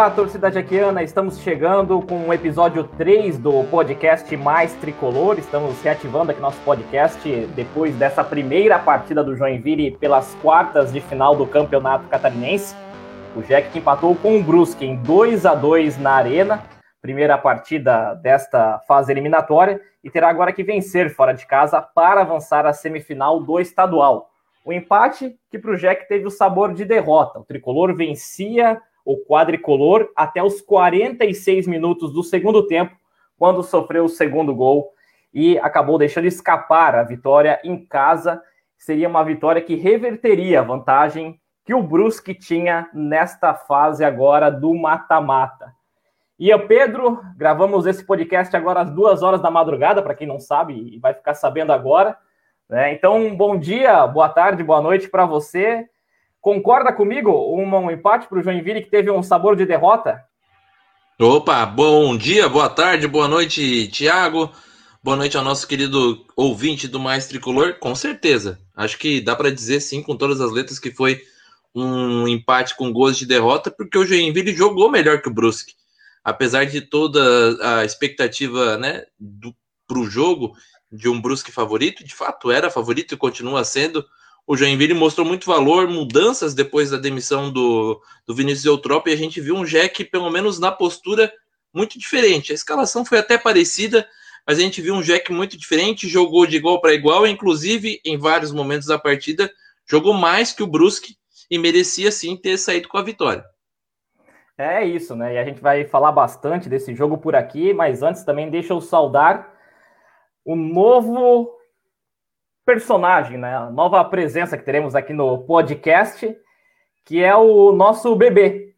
Olá, torcida jaquiana, estamos chegando com o episódio 3 do podcast Mais Tricolor. Estamos reativando aqui nosso podcast depois dessa primeira partida do Joinville pelas quartas de final do Campeonato Catarinense. O Jack empatou com o Brusque em 2 a 2 na Arena, primeira partida desta fase eliminatória, e terá agora que vencer fora de casa para avançar à semifinal do estadual. O empate que para o Jack teve o sabor de derrota. O tricolor vencia o quadricolor até os 46 minutos do segundo tempo, quando sofreu o segundo gol e acabou deixando escapar a vitória em casa. Seria uma vitória que reverteria a vantagem que o Brusque tinha nesta fase agora do mata-mata. E eu, Pedro, gravamos esse podcast agora às duas horas da madrugada, para quem não sabe e vai ficar sabendo agora. Né? Então, bom dia, boa tarde, boa noite para você. Concorda comigo? Um, um empate para o Joinville que teve um sabor de derrota? Opa, bom dia, boa tarde, boa noite, Tiago. Boa noite ao nosso querido ouvinte do Mais Tricolor. Com certeza, acho que dá para dizer sim, com todas as letras, que foi um empate com gols de derrota, porque o Joinville jogou melhor que o Brusque. Apesar de toda a expectativa né, para o jogo de um Brusque favorito, de fato era favorito e continua sendo o Joinville mostrou muito valor, mudanças depois da demissão do, do Vinícius Eutrópio, e a gente viu um Jack, pelo menos na postura, muito diferente. A escalação foi até parecida, mas a gente viu um Jack muito diferente, jogou de igual para igual, inclusive em vários momentos da partida, jogou mais que o Brusque e merecia sim ter saído com a vitória. É isso, né? E a gente vai falar bastante desse jogo por aqui, mas antes também deixa eu saudar o novo personagem, né? A nova presença que teremos aqui no podcast, que é o nosso bebê.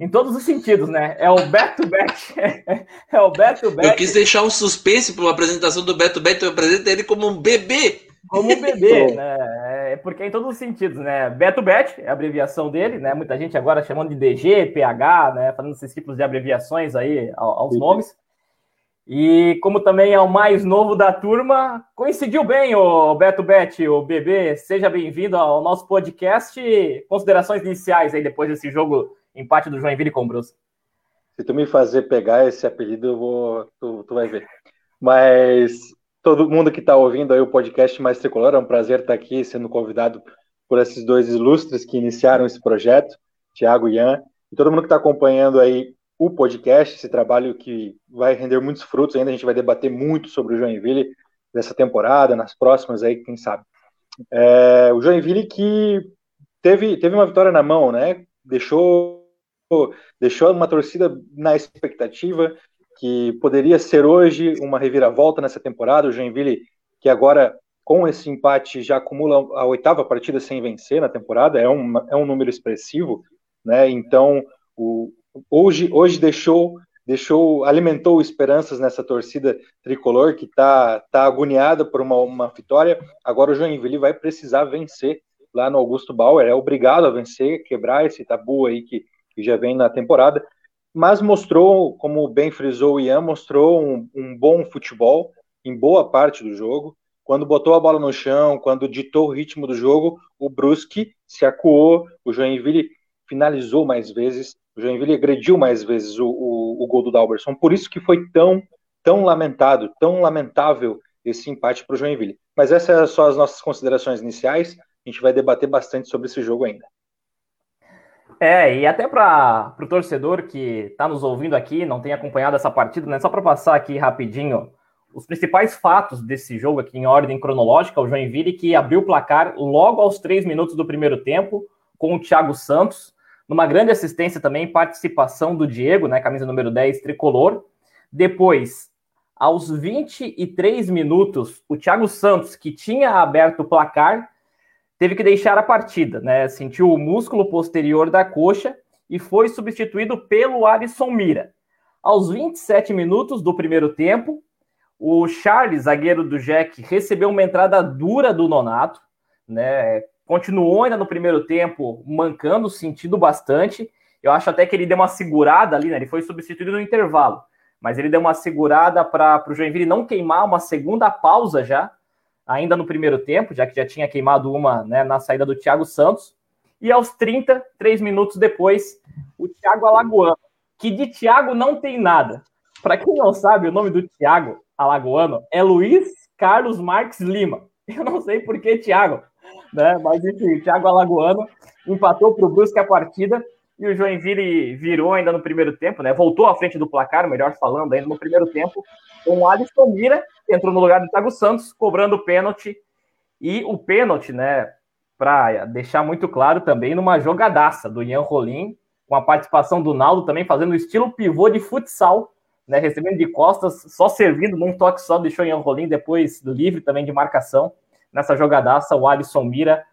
Em todos os sentidos, né? É o Beto Bet. é o Beto Bet. Eu quis deixar um suspense para a apresentação do Beto Bet, eu apresento ele como um bebê. Como um bebê, né? É porque é em todos os sentidos, né? Beto Bet é a abreviação dele, né? Muita gente agora chamando de DG, PH, né? Fazendo esses tipos de abreviações aí aos nomes. E como também é o mais novo da turma, coincidiu bem o Beto Bet, o bebê. Seja bem-vindo ao nosso podcast. Considerações iniciais aí depois desse jogo empate do Joinville com o Brusque. Se tu me fazer pegar esse apelido, eu vou, tu, tu vai ver. Mas todo mundo que está ouvindo aí o podcast Mais Tricolor, é um prazer estar aqui sendo convidado por esses dois ilustres que iniciaram esse projeto, Tiago e Ian, e todo mundo que está acompanhando aí o podcast, esse trabalho que vai render muitos frutos ainda, a gente vai debater muito sobre o Joinville dessa temporada, nas próximas aí, quem sabe. É, o Joinville que teve, teve uma vitória na mão, né? Deixou, deixou uma torcida na expectativa que poderia ser hoje uma reviravolta nessa temporada. O Joinville que agora com esse empate já acumula a oitava partida sem vencer na temporada, é um, é um número expressivo, né? Então o, hoje, hoje deixou, deixou, alimentou esperanças nessa torcida tricolor que está tá agoniada por uma, uma vitória. Agora o Joinville vai precisar vencer lá no Augusto Bauer, é obrigado a vencer, quebrar esse tabu aí que, que já vem na temporada. Mas mostrou, como bem frisou o Ian, mostrou um, um bom futebol em boa parte do jogo. Quando botou a bola no chão, quando ditou o ritmo do jogo, o Brusque se acuou, o Joinville finalizou mais vezes, o Joinville agrediu mais vezes o, o, o gol do Dalberson. Por isso que foi tão, tão lamentado, tão lamentável esse empate para o Joinville. Mas essas são as nossas considerações iniciais. A gente vai debater bastante sobre esse jogo ainda. É, e até para o torcedor que está nos ouvindo aqui, não tem acompanhado essa partida, né? Só para passar aqui rapidinho os principais fatos desse jogo aqui em ordem cronológica, o Joinville que abriu o placar logo aos três minutos do primeiro tempo, com o Thiago Santos, numa grande assistência também, participação do Diego, né, camisa número 10, tricolor. Depois, aos 23 minutos, o Thiago Santos, que tinha aberto o placar, teve que deixar a partida, né? Sentiu o músculo posterior da coxa e foi substituído pelo Alisson Mira. Aos 27 minutos do primeiro tempo, o Charles, zagueiro do Jack, recebeu uma entrada dura do Nonato, né? Continuou ainda no primeiro tempo mancando, sentindo bastante. Eu acho até que ele deu uma segurada ali, né? Ele foi substituído no intervalo, mas ele deu uma segurada para o Joinville não queimar uma segunda pausa já, ainda no primeiro tempo, já que já tinha queimado uma né, na saída do Thiago Santos. E aos 33 minutos depois, o Thiago Alagoano, que de Thiago não tem nada. Para quem não sabe, o nome do Thiago Alagoano é Luiz Carlos Marques Lima. Eu não sei por que Thiago, né? Mas enfim, Thiago Alagoano empatou para o Brusque a partida e o Joinville virou ainda no primeiro tempo, né? Voltou à frente do placar, melhor falando, ainda no primeiro tempo, com o Alisson Mira, que entrou no lugar do Thiago Santos, cobrando o pênalti. E o pênalti, né? Para deixar muito claro também, numa jogadaça do Ian Rolim, com a participação do Naldo também fazendo o estilo pivô de futsal, né? Recebendo de costas, só servindo num toque só, deixou o Ian Rolim depois livre também de marcação. Nessa jogadaça, o Alisson Mira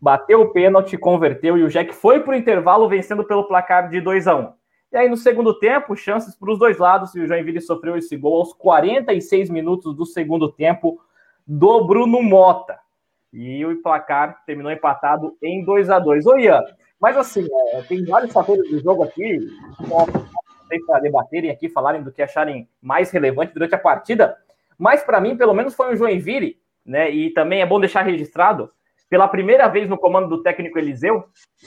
bateu o pênalti, converteu e o Jack foi para o intervalo vencendo pelo placar de 2 a 1 E aí, no segundo tempo, chances para os dois lados e o Joinville sofreu esse gol aos 46 minutos do segundo tempo do Bruno Mota. E o placar terminou empatado em 2 a 2 Ô, Ian, mas assim, é, tem vários fatores do jogo aqui, para debaterem aqui, falarem do que acharem mais relevante durante a partida, mas para mim, pelo menos, foi o Joinville, né? E também é bom deixar registrado pela primeira vez no comando do técnico Eliseu,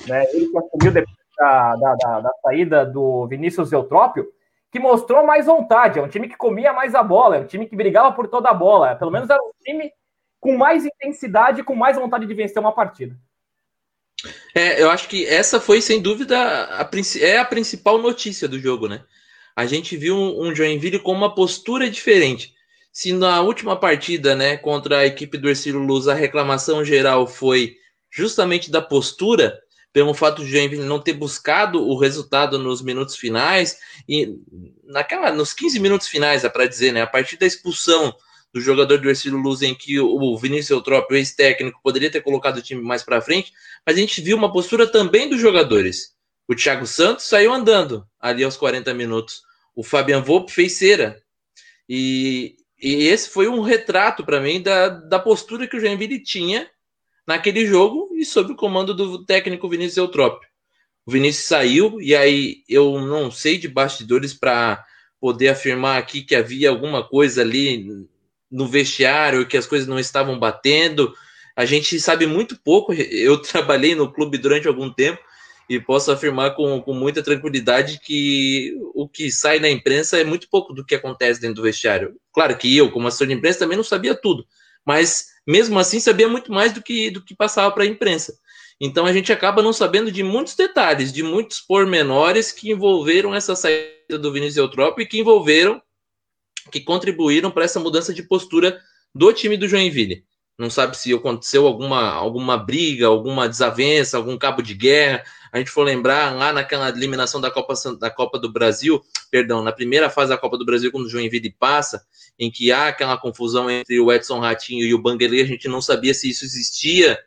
né, ele que assumiu depois da, da, da, da saída do Vinícius Eutrópio, que mostrou mais vontade. É um time que comia mais a bola, é um time que brigava por toda a bola. Pelo menos era um time com mais intensidade, com mais vontade de vencer uma partida. É, eu acho que essa foi, sem dúvida, a, é a principal notícia do jogo, né? A gente viu um, um Joinville com uma postura diferente se na última partida, né, contra a equipe do Ercílio Luz, a reclamação geral foi justamente da postura, pelo fato de Joinville não ter buscado o resultado nos minutos finais e naquela nos 15 minutos finais, é para dizer, né, a partir da expulsão do jogador do Ercílio Luz em que o Vinícius Eutrópio, ex-técnico, poderia ter colocado o time mais para frente, mas a gente viu uma postura também dos jogadores. O Thiago Santos saiu andando ali aos 40 minutos. O Fabian Volpe fez cera. E, e esse foi um retrato para mim da, da postura que o Joinville tinha naquele jogo e sob o comando do técnico Vinícius Eutrópio. O Vinícius saiu e aí eu não sei de bastidores para poder afirmar aqui que havia alguma coisa ali no vestiário, que as coisas não estavam batendo. A gente sabe muito pouco. Eu trabalhei no clube durante algum tempo e posso afirmar com, com muita tranquilidade que o que sai na imprensa é muito pouco do que acontece dentro do vestiário. Claro que eu, como assessor de imprensa, também não sabia tudo, mas mesmo assim sabia muito mais do que, do que passava para a imprensa. Então a gente acaba não sabendo de muitos detalhes, de muitos pormenores que envolveram essa saída do Vinícius Eutrópio e que envolveram, que contribuíram para essa mudança de postura do time do Joinville. Não sabe se aconteceu alguma, alguma briga, alguma desavença, algum cabo de guerra, a gente for lembrar lá naquela eliminação da Copa, da Copa do Brasil, perdão, na primeira fase da Copa do Brasil, quando o Joinville passa, em que há aquela confusão entre o Edson Ratinho e o Banguele, a gente não sabia se isso existia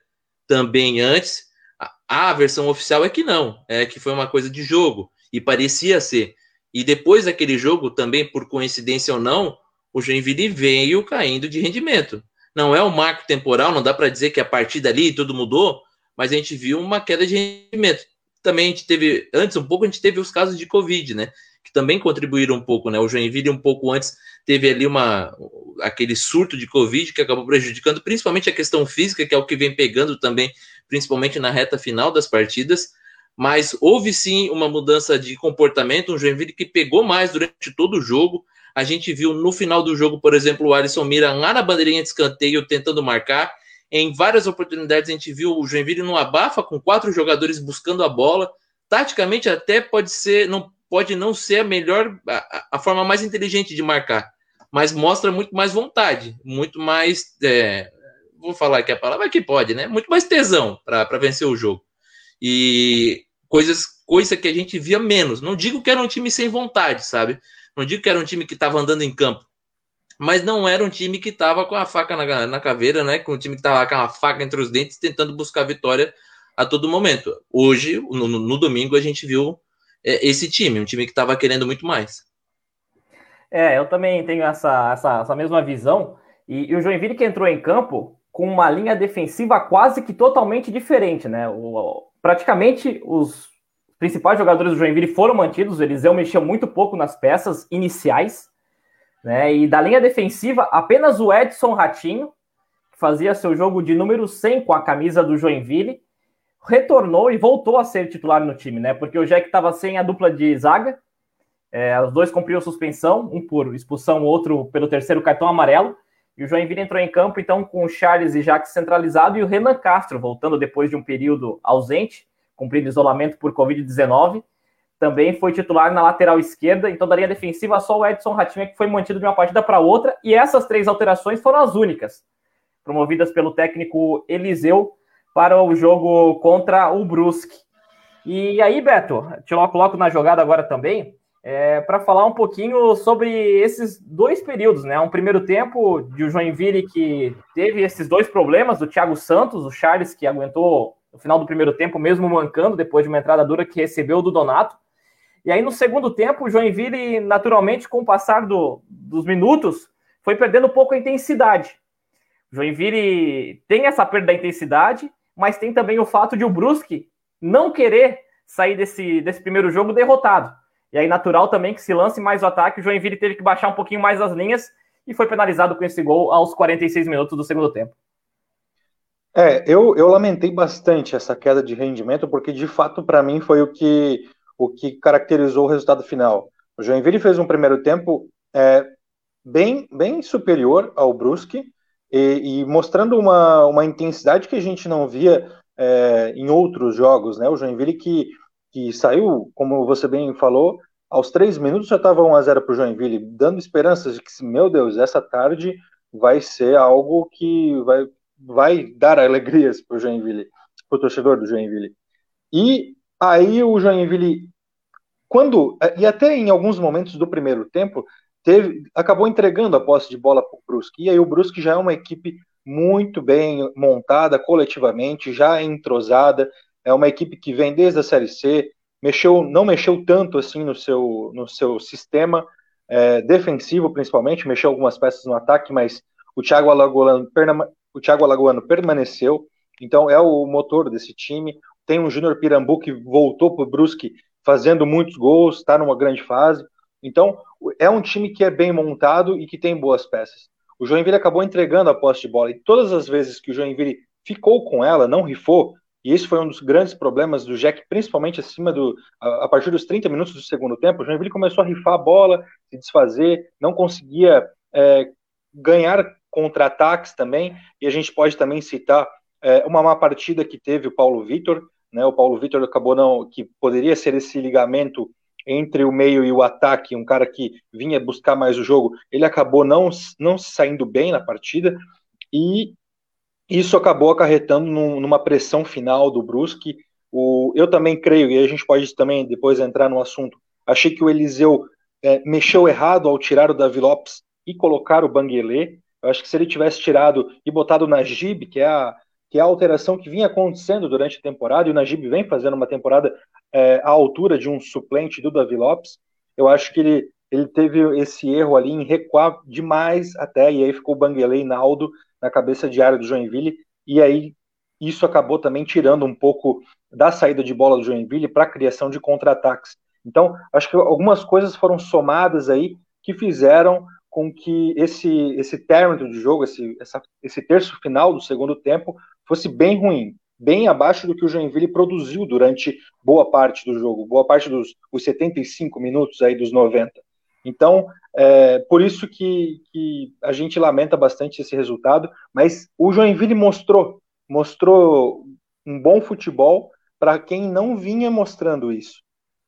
também antes. A, a versão oficial é que não, é que foi uma coisa de jogo, e parecia ser. E depois daquele jogo, também por coincidência ou não, o Joinville veio caindo de rendimento. Não é um marco temporal, não dá para dizer que a partir dali tudo mudou, mas a gente viu uma queda de rendimento também a gente teve, antes um pouco, a gente teve os casos de Covid, né? Que também contribuíram um pouco, né? O Joinville, um pouco antes, teve ali uma, aquele surto de Covid que acabou prejudicando principalmente a questão física, que é o que vem pegando também, principalmente na reta final das partidas. Mas houve sim uma mudança de comportamento, um Joinville que pegou mais durante todo o jogo. A gente viu no final do jogo, por exemplo, o Alisson Mira lá na bandeirinha de escanteio tentando marcar em várias oportunidades a gente viu o Joinville no abafa com quatro jogadores buscando a bola. Taticamente até pode ser, não pode não ser a melhor, a, a forma mais inteligente de marcar, mas mostra muito mais vontade, muito mais, é, vou falar aqui a palavra que pode, né? Muito mais tesão para vencer o jogo. E coisas, coisa que a gente via menos. Não digo que era um time sem vontade, sabe? Não digo que era um time que estava andando em campo, mas não era um time que estava com a faca na, na caveira, né? Com um time que estava com a faca entre os dentes, tentando buscar vitória a todo momento. Hoje, no, no domingo, a gente viu é, esse time, um time que estava querendo muito mais. É, eu também tenho essa, essa, essa mesma visão. E, e, o Joinville que entrou em campo com uma linha defensiva quase que totalmente diferente, né? O, praticamente os principais jogadores do Joinville foram mantidos. O Eliseu mexeu muito pouco nas peças iniciais. Né? E da linha defensiva, apenas o Edson Ratinho, que fazia seu jogo de número 100 com a camisa do Joinville, retornou e voltou a ser titular no time, né? Porque o Jack estava sem a dupla de zaga, É, os dois cumpriram suspensão, um por expulsão, outro pelo terceiro cartão amarelo. E o Joinville entrou em campo, então, com o Charles e Jacques centralizado e o Renan Castro, voltando depois de um período ausente, cumprindo isolamento por Covid-19. Também foi titular na lateral esquerda, então da linha defensiva só o Edson Ratinha que foi mantido de uma partida para outra. E essas três alterações foram as únicas, promovidas pelo técnico Eliseu para o jogo contra o Brusque. E aí, Beto, te coloco na jogada agora também é, para falar um pouquinho sobre esses dois períodos, né? Um primeiro tempo de o Joinville que teve esses dois problemas, do Thiago Santos, o Charles que aguentou no final do primeiro tempo, mesmo mancando, depois de uma entrada dura que recebeu do Donato. E aí, no segundo tempo, o Joinville, naturalmente, com o passar do, dos minutos, foi perdendo um pouco a intensidade. O Joinville tem essa perda da intensidade, mas tem também o fato de o Brusque não querer sair desse, desse primeiro jogo derrotado. E aí, natural também que se lance mais o ataque, o Joinville teve que baixar um pouquinho mais as linhas e foi penalizado com esse gol aos 46 minutos do segundo tempo. É, eu, eu lamentei bastante essa queda de rendimento, porque de fato, para mim, foi o que, o que caracterizou o resultado final. O Joinville fez um primeiro tempo é, bem, bem superior ao Brusque e, e, mostrando uma, uma intensidade que a gente não via é, em outros jogos. Né? O Joinville que que saiu, como você bem falou, aos três minutos já estava 1 a 0 para o Joinville, dando esperanças de que, meu Deus, essa tarde vai ser algo que vai, vai dar alegrias para o Joinville, para o torcedor do Joinville. E aí o Joinville, quando, e até em alguns momentos do primeiro tempo, teve, acabou entregando a posse de bola para o Brusque. E aí o Brusque já é uma equipe muito bem montada coletivamente, já entrosada, é uma equipe que vem desde a Série C, mexeu, não mexeu tanto assim no seu, no seu sistema é, defensivo, principalmente, mexeu algumas peças no ataque, mas o Thiago Alagoano, o Thiago Alagoano permaneceu, então é o motor desse time. Tem o Júnior Pirambu que voltou para o Brusque fazendo muitos gols, está numa grande fase. Então é um time que é bem montado e que tem boas peças. O Joinville acabou entregando a posse de bola e todas as vezes que o Joinville ficou com ela, não rifou, e esse foi um dos grandes problemas do Jack, principalmente acima do. A, a partir dos 30 minutos do segundo tempo, o Joinville começou a rifar a bola, se desfazer, não conseguia é, ganhar contra-ataques também, e a gente pode também citar é, uma má partida que teve o Paulo Vitor, né? O Paulo Vitor acabou não. que poderia ser esse ligamento entre o meio e o ataque, um cara que vinha buscar mais o jogo, ele acabou não, não saindo bem na partida, e isso acabou acarretando num, numa pressão final do Brusque. O, eu também creio, e a gente pode também depois entrar no assunto, achei que o Eliseu é, mexeu errado ao tirar o Davi Lopes e colocar o Banguelê. Eu acho que se ele tivesse tirado e botado o Najib, que é a, que é a alteração que vinha acontecendo durante a temporada, e o Najib vem fazendo uma temporada é, à altura de um suplente do Davi Lopes, eu acho que ele, ele teve esse erro ali em recuar demais até, e aí ficou o Banguelê e Naldo na cabeça de área do Joinville, e aí isso acabou também tirando um pouco da saída de bola do Joinville para a criação de contra-ataques. Então, acho que algumas coisas foram somadas aí que fizeram com que esse, esse término de jogo, esse, essa, esse terço final do segundo tempo, fosse bem ruim, bem abaixo do que o Joinville produziu durante boa parte do jogo, boa parte dos os 75 minutos aí dos 90. Então, é, por isso que, que, a gente lamenta bastante esse resultado, mas o Joinville mostrou, mostrou um bom futebol para quem não vinha mostrando isso.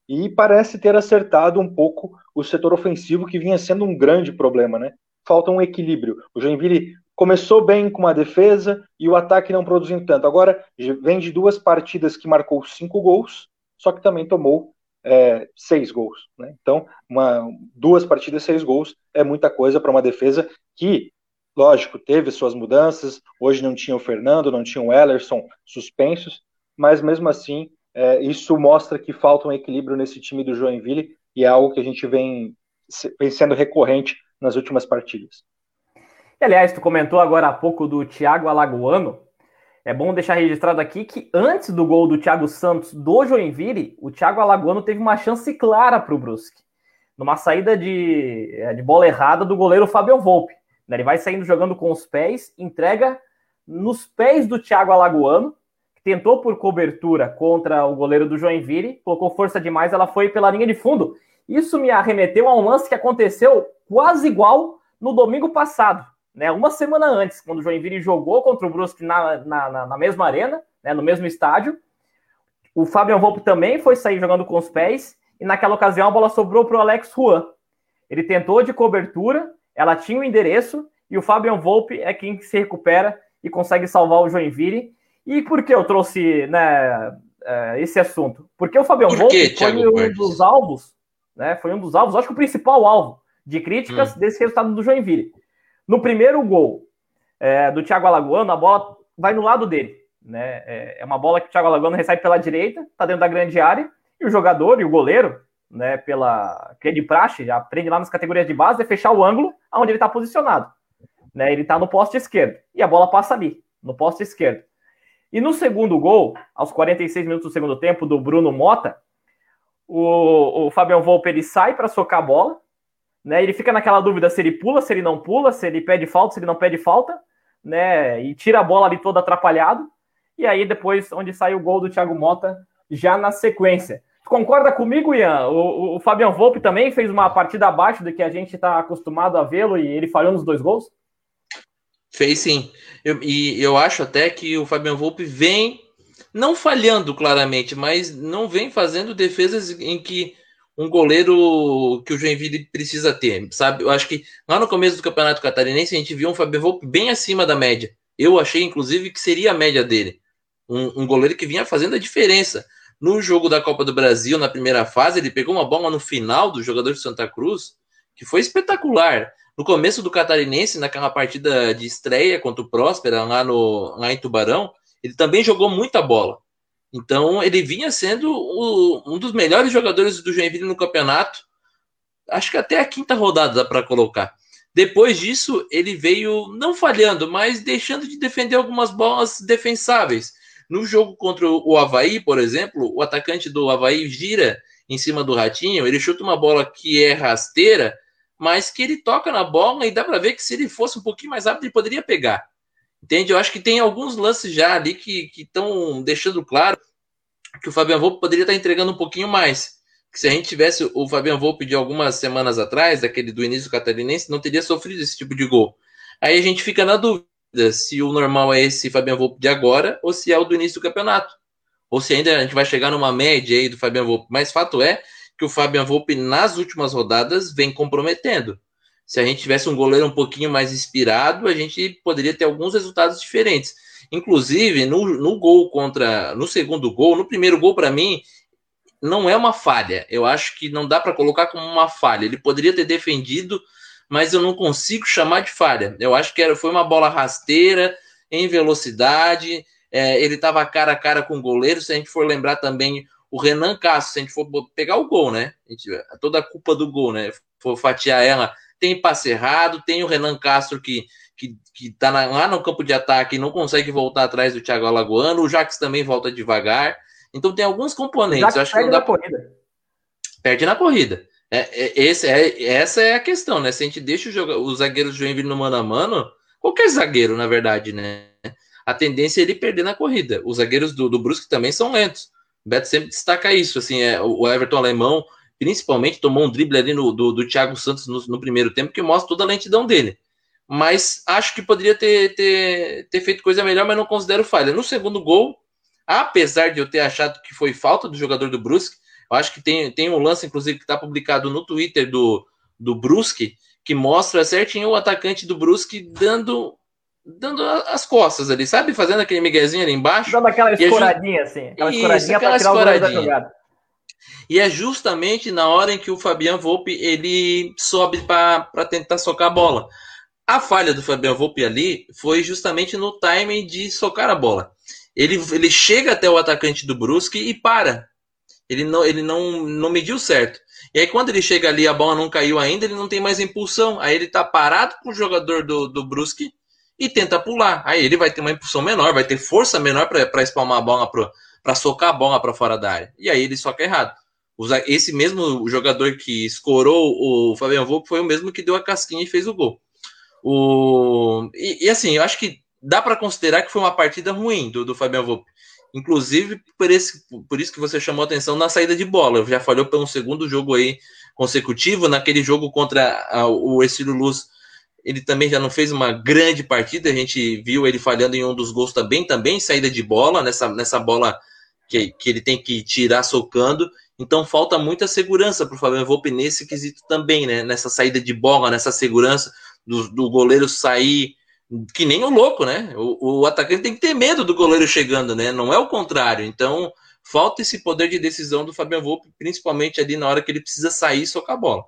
E parece ter acertado um pouco o setor ofensivo, que vinha sendo um grande problema, né? Falta um equilíbrio. O Joinville começou bem com a defesa e o ataque não produzindo tanto. Agora vem de duas partidas que marcou cinco gols, só que também tomou é, seis gols. Né? Então, uma, duas partidas, seis gols é muita coisa para uma defesa que, lógico, teve suas mudanças. Hoje não tinha o Fernando, não tinha o Ellerson suspensos, mas mesmo assim, é, isso mostra que falta um equilíbrio nesse time do Joinville e é algo que a gente vem, vem sendo recorrente nas últimas partidas. aliás, tu comentou agora há pouco do Thiago Alagoano, é bom deixar registrado aqui que antes do gol do Thiago Santos do Joinville, o Thiago Alagoano teve uma chance clara para o Brusque, numa saída de, é, de bola errada do goleiro Fabio Volpe. Ele vai saindo jogando com os pés, entrega nos pés do Thiago Alagoano, tentou por cobertura contra o goleiro do Joinville, colocou força demais, ela foi pela linha de fundo. Isso me arremeteu a um lance que aconteceu quase igual no domingo passado, né? Uma semana antes, quando o Joinville jogou contra o Brusque na, na, na mesma arena, né? no mesmo estádio. O Fabian Volpe também foi sair jogando com os pés, e naquela ocasião a bola sobrou para o Alex Juan. Ele tentou de cobertura, ela tinha o endereço, e o Fabian Volpe é quem se recupera e consegue salvar o Joinville. E por que eu trouxe né, é, esse assunto? Porque o Fabian por Volpe foi um dos alvos, né? Foi um dos alvos, acho que o principal alvo de críticas hum. desse resultado do Joinville. No primeiro gol é, do Thiago Alagoano, a bola vai no lado dele. Né? É, é uma bola que o Thiago Alagoano recebe pela direita, está dentro da grande área, e o jogador e o goleiro, né, pela que é de praxe, aprende lá nas categorias de base, é fechar o ângulo onde ele está posicionado. Né? Ele está no poste esquerdo, e a bola passa ali, no poste esquerdo. E no segundo gol, aos 46 minutos do segundo tempo, do Bruno Mota, o, o Fabião Volpe ele sai para socar a bola, né? Ele fica naquela dúvida se ele pula, se ele não pula, se ele pede falta, se ele não pede falta, né? E tira a bola ali todo atrapalhado. E aí depois, onde sai o gol do Thiago Mota, já na sequência. Concorda comigo, Ian? O, o Fabian Volpe também fez uma partida abaixo do que a gente está acostumado a vê-lo e ele falhou nos dois gols? Fez sim. Eu, e eu acho até que o Fabian Volpe vem, não falhando claramente, mas não vem fazendo defesas em que um goleiro que o Joinville precisa ter, sabe? Eu acho que lá no começo do Campeonato Catarinense a gente viu um Fabio Volpe bem acima da média. Eu achei, inclusive, que seria a média dele. Um, um, goleiro que vinha fazendo a diferença. No jogo da Copa do Brasil, na primeira fase, ele pegou uma bola no final do jogador de Santa Cruz, que foi espetacular. No começo do Catarinense, naquela partida de estreia contra o Próspera, lá, no, lá em Tubarão, ele também jogou muita bola. Então ele vinha sendo o, um dos melhores jogadores do Joinville no campeonato. Acho que até a quinta rodada dá para colocar. Depois disso, ele veio não falhando, mas deixando de defender algumas bolas defensáveis. No jogo contra o Havaí, por exemplo, o atacante do Havaí gira em cima do Ratinho, ele chuta uma bola que é rasteira, mas que ele toca na bola e dá para ver que se ele fosse um pouquinho mais rápido, ele poderia pegar. Entende? Eu acho que tem alguns lances já ali que estão deixando claro que o Fabian Volpe poderia estar entregando um pouquinho mais. Que se a gente tivesse o Fabian Volpe de algumas semanas atrás, daquele do início catarinense, não teria sofrido esse tipo de gol. Aí a gente fica na dúvida se o normal é esse Fabian Volpe de agora ou se é o do início do campeonato. Ou se ainda a gente vai chegar numa média aí do Fabian Volpe. Mas fato é que o Fabian Volpe nas últimas rodadas vem comprometendo se a gente tivesse um goleiro um pouquinho mais inspirado, a gente poderia ter alguns resultados diferentes. Inclusive, no, no gol contra. No segundo gol, no primeiro gol, para mim, não é uma falha. Eu acho que não dá para colocar como uma falha. Ele poderia ter defendido, mas eu não consigo chamar de falha. Eu acho que era, foi uma bola rasteira, em velocidade. É, ele estava cara a cara com o goleiro. Se a gente for lembrar também o Renan Castro, se a gente for pegar o gol, né? A gente, toda a culpa do gol, né? For fatiar ela tem passe errado, tem o Renan Castro que, que, que tá na, lá no campo de ataque e não consegue voltar atrás do Thiago Alagoano, o Jax também volta devagar. Então tem alguns componentes. Eu acho que não dá corrida. Perde na corrida. É, é, esse, é, essa é a questão, né? Se a gente deixa os zagueiros do Joinville no mano a mano, qualquer zagueiro, na verdade, né? A tendência é ele perder na corrida. Os zagueiros do, do Brusque também são lentos. Beto sempre destaca isso. Assim, é, o Everton Alemão, principalmente tomou um drible ali no, do, do Thiago Santos no, no, primeiro tempo, que mostra toda a lentidão dele. Mas acho que poderia ter, ter, ter feito coisa melhor, mas não considero falha. No segundo gol, apesar de eu ter achado que foi falta do jogador do Brusque, eu acho que tem, tem um lance, inclusive, que está publicado no Twitter do, do Brusque, que mostra certinho o atacante do Brusque dando dando as costas ali, sabe? Fazendo aquele miguezinho ali embaixo. Dando aquela escoradinha, assim. Aquela Isso, escoradinha aquela escoradinha. E é justamente na hora em que o Fabian Volpe ele sobe para tentar socar a bola. A falha do Fabian Volpe ali foi justamente no timing de socar a bola. Ele, ele chega até o atacante do Brusque e para. Ele não, ele não, não mediu certo. E aí, quando ele chega ali, a bola não caiu ainda, ele não tem mais impulsão. Aí ele tá parado com o jogador do, do Brusque e tenta pular. Aí ele vai ter uma impulsão menor, vai ter força menor para espalmar a bola para socar a bola para fora da área. E aí ele soca errado. Esse mesmo jogador que escorou o Fabian Volpe foi o mesmo que deu a casquinha e fez o gol. O... E, e assim, eu acho que dá para considerar que foi uma partida ruim do, do Fabian Volpe. Inclusive, por, esse, por isso que você chamou atenção na saída de bola. Já falhou pelo segundo jogo aí consecutivo. Naquele jogo contra a, o Estilo Luz, ele também já não fez uma grande partida. A gente viu ele falhando em um dos gols também, também saída de bola, nessa, nessa bola que, que ele tem que tirar socando. Então falta muita segurança para o Fabiano Volpe nesse quesito também, né? Nessa saída de bola, nessa segurança do, do goleiro sair que nem o louco, né? O, o, atacante tem que ter medo do goleiro chegando, né? Não é o contrário. Então, falta esse poder de decisão do Fabian Volpe, principalmente ali na hora que ele precisa sair e socar a bola.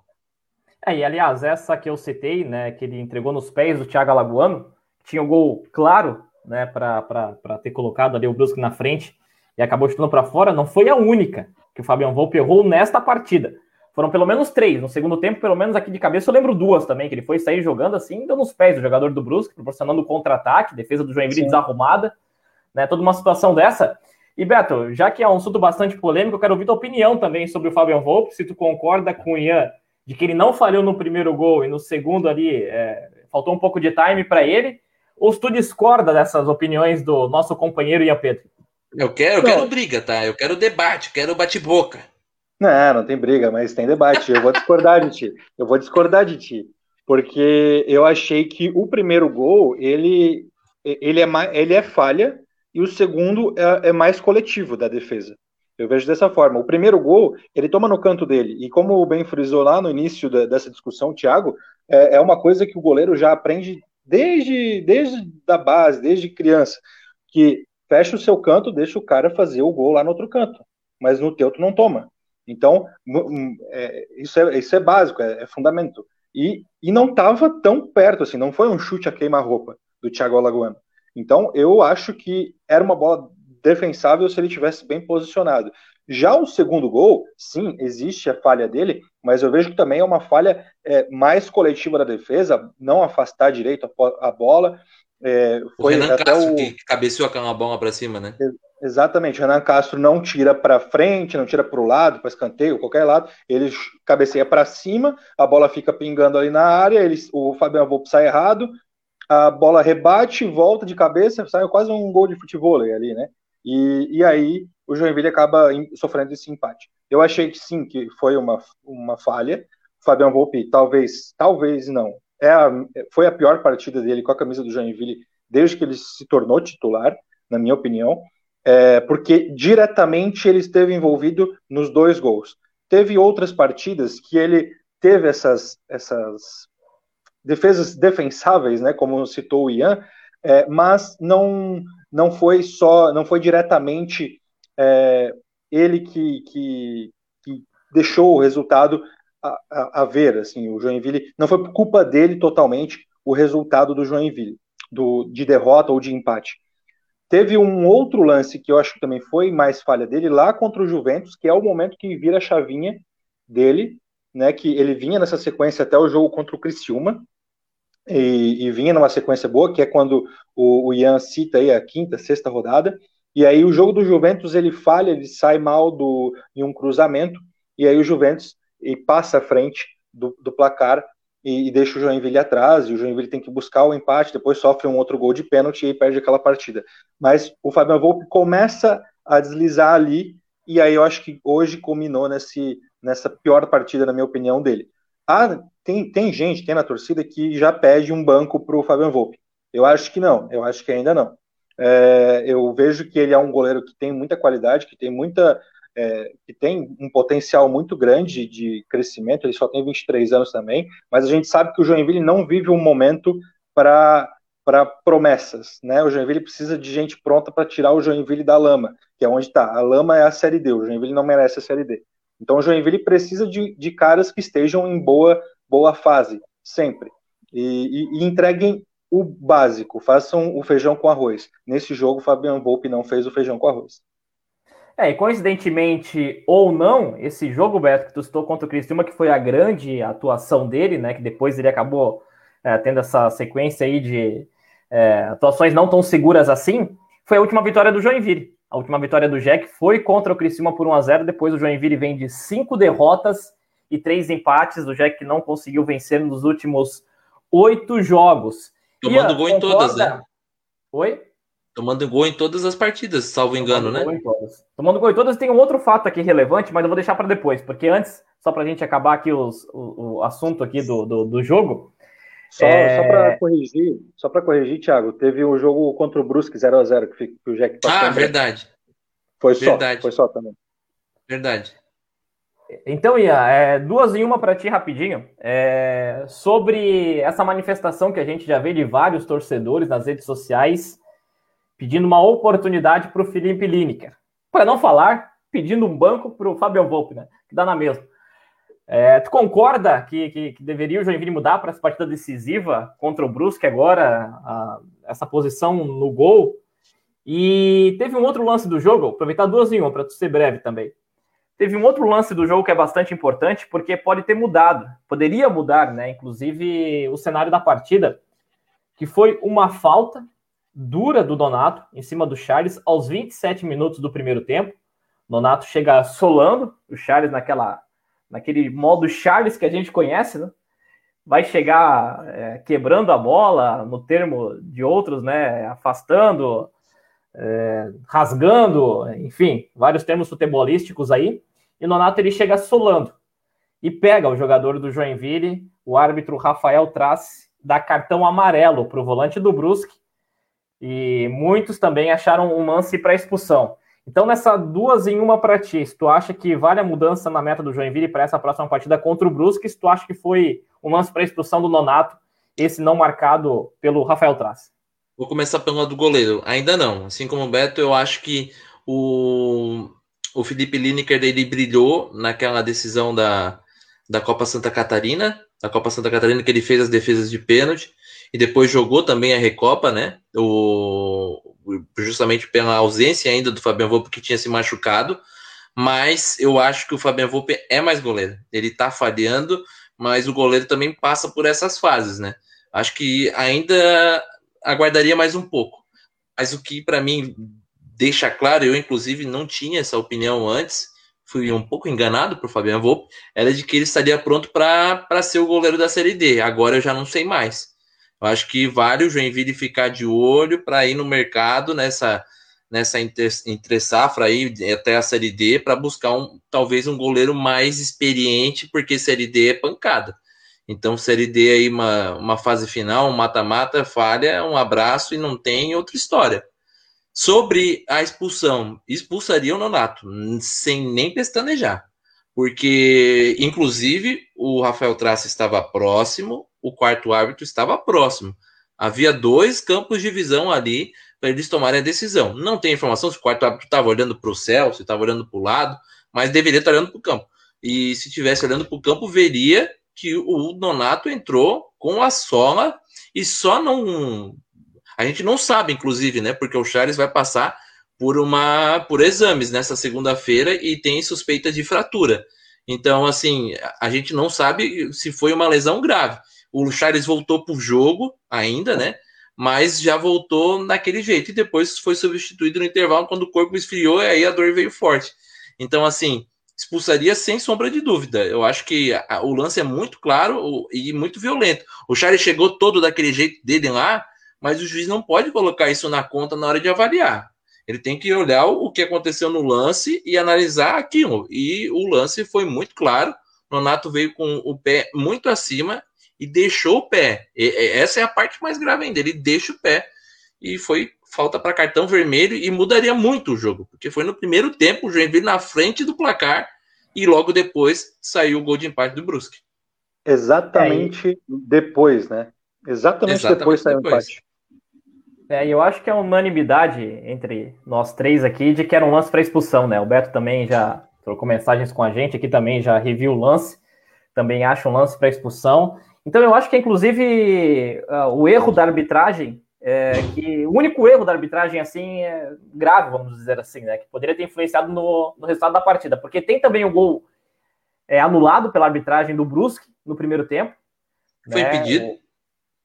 É, e aliás, essa que eu citei, né, que ele entregou nos pés do Thiago Alagoano, tinha um gol claro, né, para ter colocado ali o Brusque na frente e acabou chutando para fora, não foi a única que o Fabian Volpe errou nesta partida. Foram pelo menos três. No segundo tempo, pelo menos aqui de cabeça, eu lembro duas também, que ele foi sair jogando assim, dando nos pés do jogador do Brusque, proporcionando contra-ataque, defesa do Joinville Sim. desarrumada, né? Toda uma situação dessa. E Beto, já que é um assunto bastante polêmico, eu quero ouvir tua opinião também sobre o Fabian Volpe, se tu concorda com o Ian de que ele não falhou no primeiro gol e no segundo ali é, faltou um pouco de time para ele, ou se tu discorda dessas opiniões do nosso companheiro Ian Pedro? Eu quero, eu quero briga, tá? Eu quero debate, quero bate-boca. Não, não tem briga, mas tem debate. Eu vou discordar de ti. Eu vou discordar de ti. Porque eu achei que o primeiro gol, ele, ele, é, mais, ele é falha, e o segundo é, é mais coletivo da defesa. Eu vejo dessa forma. O primeiro gol, ele toma no canto dele. E como o Ben frisou lá no início da, dessa discussão, Thiago, é, é, uma coisa que o goleiro já aprende desde, desde da base, desde criança. Que fecha o seu canto, deixa o cara fazer o gol lá no outro canto. Mas no teu tu não toma. Então, é, isso, é, isso é básico, é, é fundamento. E, e não estava tão perto, assim, não foi um chute a queima-roupa do Thiago Alagoano. Então, eu acho que era uma bola defensável se ele tivesse bem posicionado. Já o segundo gol, sim, existe a falha dele, mas eu vejo que também é uma falha é, mais coletiva da defesa, não afastar direito a, a bola. É, foi o Renan até Castro o... que cabeceou a bola para cima, né? Exatamente, o Renan Castro não tira para frente, não tira para o lado, para escanteio, qualquer lado, ele cabeceia para cima, a bola fica pingando ali na área, ele, o Fabiano Volpe sai errado, a bola rebate, volta de cabeça, sai quase um gol de futebol ali, né? E, e aí o Joinville acaba sofrendo esse empate. Eu achei que sim, que foi uma, uma falha. O Fabiano Volpe, talvez, talvez não. É a, foi a pior partida dele com a camisa do Joinville desde que ele se tornou titular, na minha opinião é, porque diretamente ele esteve envolvido nos dois gols. Teve outras partidas que ele teve essas, essas defesas defensáveis, né, como citou o Ian, é, mas não, não foi só, não foi diretamente é, ele que, que, que, deixou o resultado a, a, a, ver, assim, o Joinville, não foi culpa dele totalmente o resultado do Joinville, do, de derrota ou de empate. Teve um outro lance que eu acho que também foi mais falha dele lá contra o Juventus, que é o momento que vira a chavinha dele, né? Que ele vinha nessa sequência até o jogo contra o Criciúma e, e vinha numa sequência boa, que é quando o, o Ian cita aí a quinta, sexta rodada. E aí o jogo do Juventus ele falha, ele sai mal do, em um cruzamento, e aí o Juventus e passa à frente do, do placar e, e, deixa o Joinville atrás, e o Joinville tem que buscar o empate, depois sofre um outro gol de pênalti e perde aquela partida. Mas o Fabiano Volpe começa a deslizar ali, e aí eu acho que hoje culminou nesse, nessa pior partida, na minha opinião, dele. Ah, tem, tem gente, tem na torcida que já pede um banco para o Fabiano Volpe. Eu acho que não, eu acho que ainda não. É, eu vejo que ele é um goleiro que tem muita qualidade, que tem muita é, que tem um potencial muito grande de crescimento, ele só tem 23 anos também, mas a gente sabe que o Joinville não vive um momento para para promessas, né? O Joinville precisa de gente pronta para tirar o Joinville da lama, que é onde está. A lama é a Série D, o Joinville não merece a Série D. Então o Joinville precisa de, de caras que estejam em boa, boa fase, sempre. E, e, e, entreguem o básico, façam o feijão com arroz. Nesse jogo, Fabiano Volpe não fez o feijão com arroz. É, e coincidentemente ou não, esse jogo, Beto, que tu citou contra o Criciúma, que foi a grande atuação dele, né? Que depois ele acabou é, tendo essa sequência aí de é, atuações não tão seguras assim, foi a última vitória do Joinville. A última vitória do Jack foi contra o Criciúma por 1 a 0 Depois o Joinville vem de cinco derrotas e três empates. O Jack não conseguiu vencer nos últimos oito jogos. Tomando Ian, gol em todas, né? Oi? Tomando gol em todas as partidas, salvo engano, né? Tomando gol em todas. Tem um outro fato aqui relevante, mas eu vou deixar para depois, porque antes, só para a gente acabar aqui os, o, o assunto aqui do, do, do jogo. Só, é... só para corrigir, só para corrigir, Thiago, teve um jogo contra o Brusque 0 a 0 que, que o Jack passou. Ah, verdade. Foi verdade. só, foi só também. Verdade. Então, Ian, é, duas em uma para ti rapidinho. É, sobre essa manifestação que a gente já vê de vários torcedores nas redes sociais pedindo uma oportunidade para o Felipe Lineker. Para não falar, pedindo um banco para o Fabian Volpe, né? Que dá na mesma. É, tu concorda que, que, que, deveria o Joinville mudar para essa partida decisiva contra o Brusque agora, a, essa posição no gol? E teve um outro lance do jogo, aproveitar duas em uma para ser breve também. Teve um outro lance do jogo que é bastante importante, porque pode ter mudado, poderia mudar, né? Inclusive o cenário da partida, que foi uma falta dura do Donato em cima do Charles aos 27 minutos do primeiro tempo. Donato chega solando o Charles naquela, naquele modo Charles que a gente conhece, né? Vai chegar é, quebrando a bola, no termo de outros, né? Afastando, é, rasgando, enfim, vários termos futebolísticos aí. E o Donato ele chega solando e pega o jogador do Joinville, o árbitro Rafael Trace, dá cartão amarelo para o volante do Brusque e muitos também acharam um lance para expulsão. Então, nessa duas em uma para ti, se tu acha que vale a mudança na meta do Joinville para essa próxima partida contra o Brusque, se tu acha que foi um lance para expulsão do Nonato, esse não marcado pelo Rafael Traz? Vou começar pelo lado do goleiro. Ainda não. Assim como o Beto, eu acho que o, o Felipe Lineker ele brilhou naquela decisão da, da Copa Santa Catarina, da Copa Santa Catarina que ele fez as defesas de pênalti e depois jogou também a Recopa, né? O, justamente pela ausência ainda do Fabian Volpe que tinha se machucado, mas eu acho que o Fabian Volpe é mais goleiro. Ele tá falhando, mas o goleiro também passa por essas fases, né? Acho que ainda aguardaria mais um pouco. Mas o que para mim deixa claro, eu inclusive não tinha essa opinião antes, fui um pouco enganado por Fabian Volpe, era de que ele estaria pronto para ser o goleiro da Série D. Agora eu já não sei mais. Eu acho que vale o Joinville ficar de olho para ir no mercado nessa nessa entre, safra aí até a série D para buscar um talvez um goleiro mais experiente, porque série D é pancada. Então, série D aí uma, uma fase final, um mata-mata, falha, um abraço e não tem outra história. Sobre a expulsão, expulsaria o Nonato, sem nem pestanejar. Porque, inclusive, o Rafael Traça estava próximo, o quarto árbitro estava próximo. Havia dois campos de visão ali para eles tomarem a decisão. Não tem informação se o quarto árbitro estava olhando para o céu, se estava olhando para o lado, mas deveria estar olhando para o campo. E se tivesse olhando para o campo, veria que o Donato entrou com a sola e só não. A gente não sabe, inclusive, né? Porque o Charles vai passar por uma por exames nessa segunda-feira e tem suspeita de fratura. Então, assim, a gente não sabe se foi uma lesão grave. O Charles voltou o jogo ainda, né? Mas já voltou naquele jeito. E depois foi substituído no intervalo quando o corpo esfriou e aí a dor veio forte. Então, assim, expulsaria sem sombra de dúvida. Eu acho que a, o lance é muito claro e muito violento. O Charles chegou todo daquele jeito dele lá, mas o juiz não pode colocar isso na conta na hora de avaliar. Ele tem que olhar o que aconteceu no lance e analisar aquilo. E o lance foi muito claro. Nonato veio com o pé muito acima e deixou o pé. E, essa é a parte mais grave ainda. Ele deixa o pé e foi falta para cartão vermelho e mudaria muito o jogo, porque foi no primeiro tempo o Joinville na frente do placar e logo depois saiu o gol de empate do Brusque. Exatamente é, depois, né? Exatamente, Exatamente depois saiu o empate. É, eu acho que é unanimidade entre nós três aqui de que era um lance para expulsão, né? O Beto também já trocou mensagens com a gente aqui também, já reviu o lance, também acha um lance para expulsão. Então eu acho que, inclusive, uh, o erro da arbitragem, é, que o único erro da arbitragem, assim, é grave, vamos dizer assim, né? Que poderia ter influenciado no, no resultado da partida. Porque tem também o gol é, anulado pela arbitragem do Brusque no primeiro tempo. Foi né? impedido?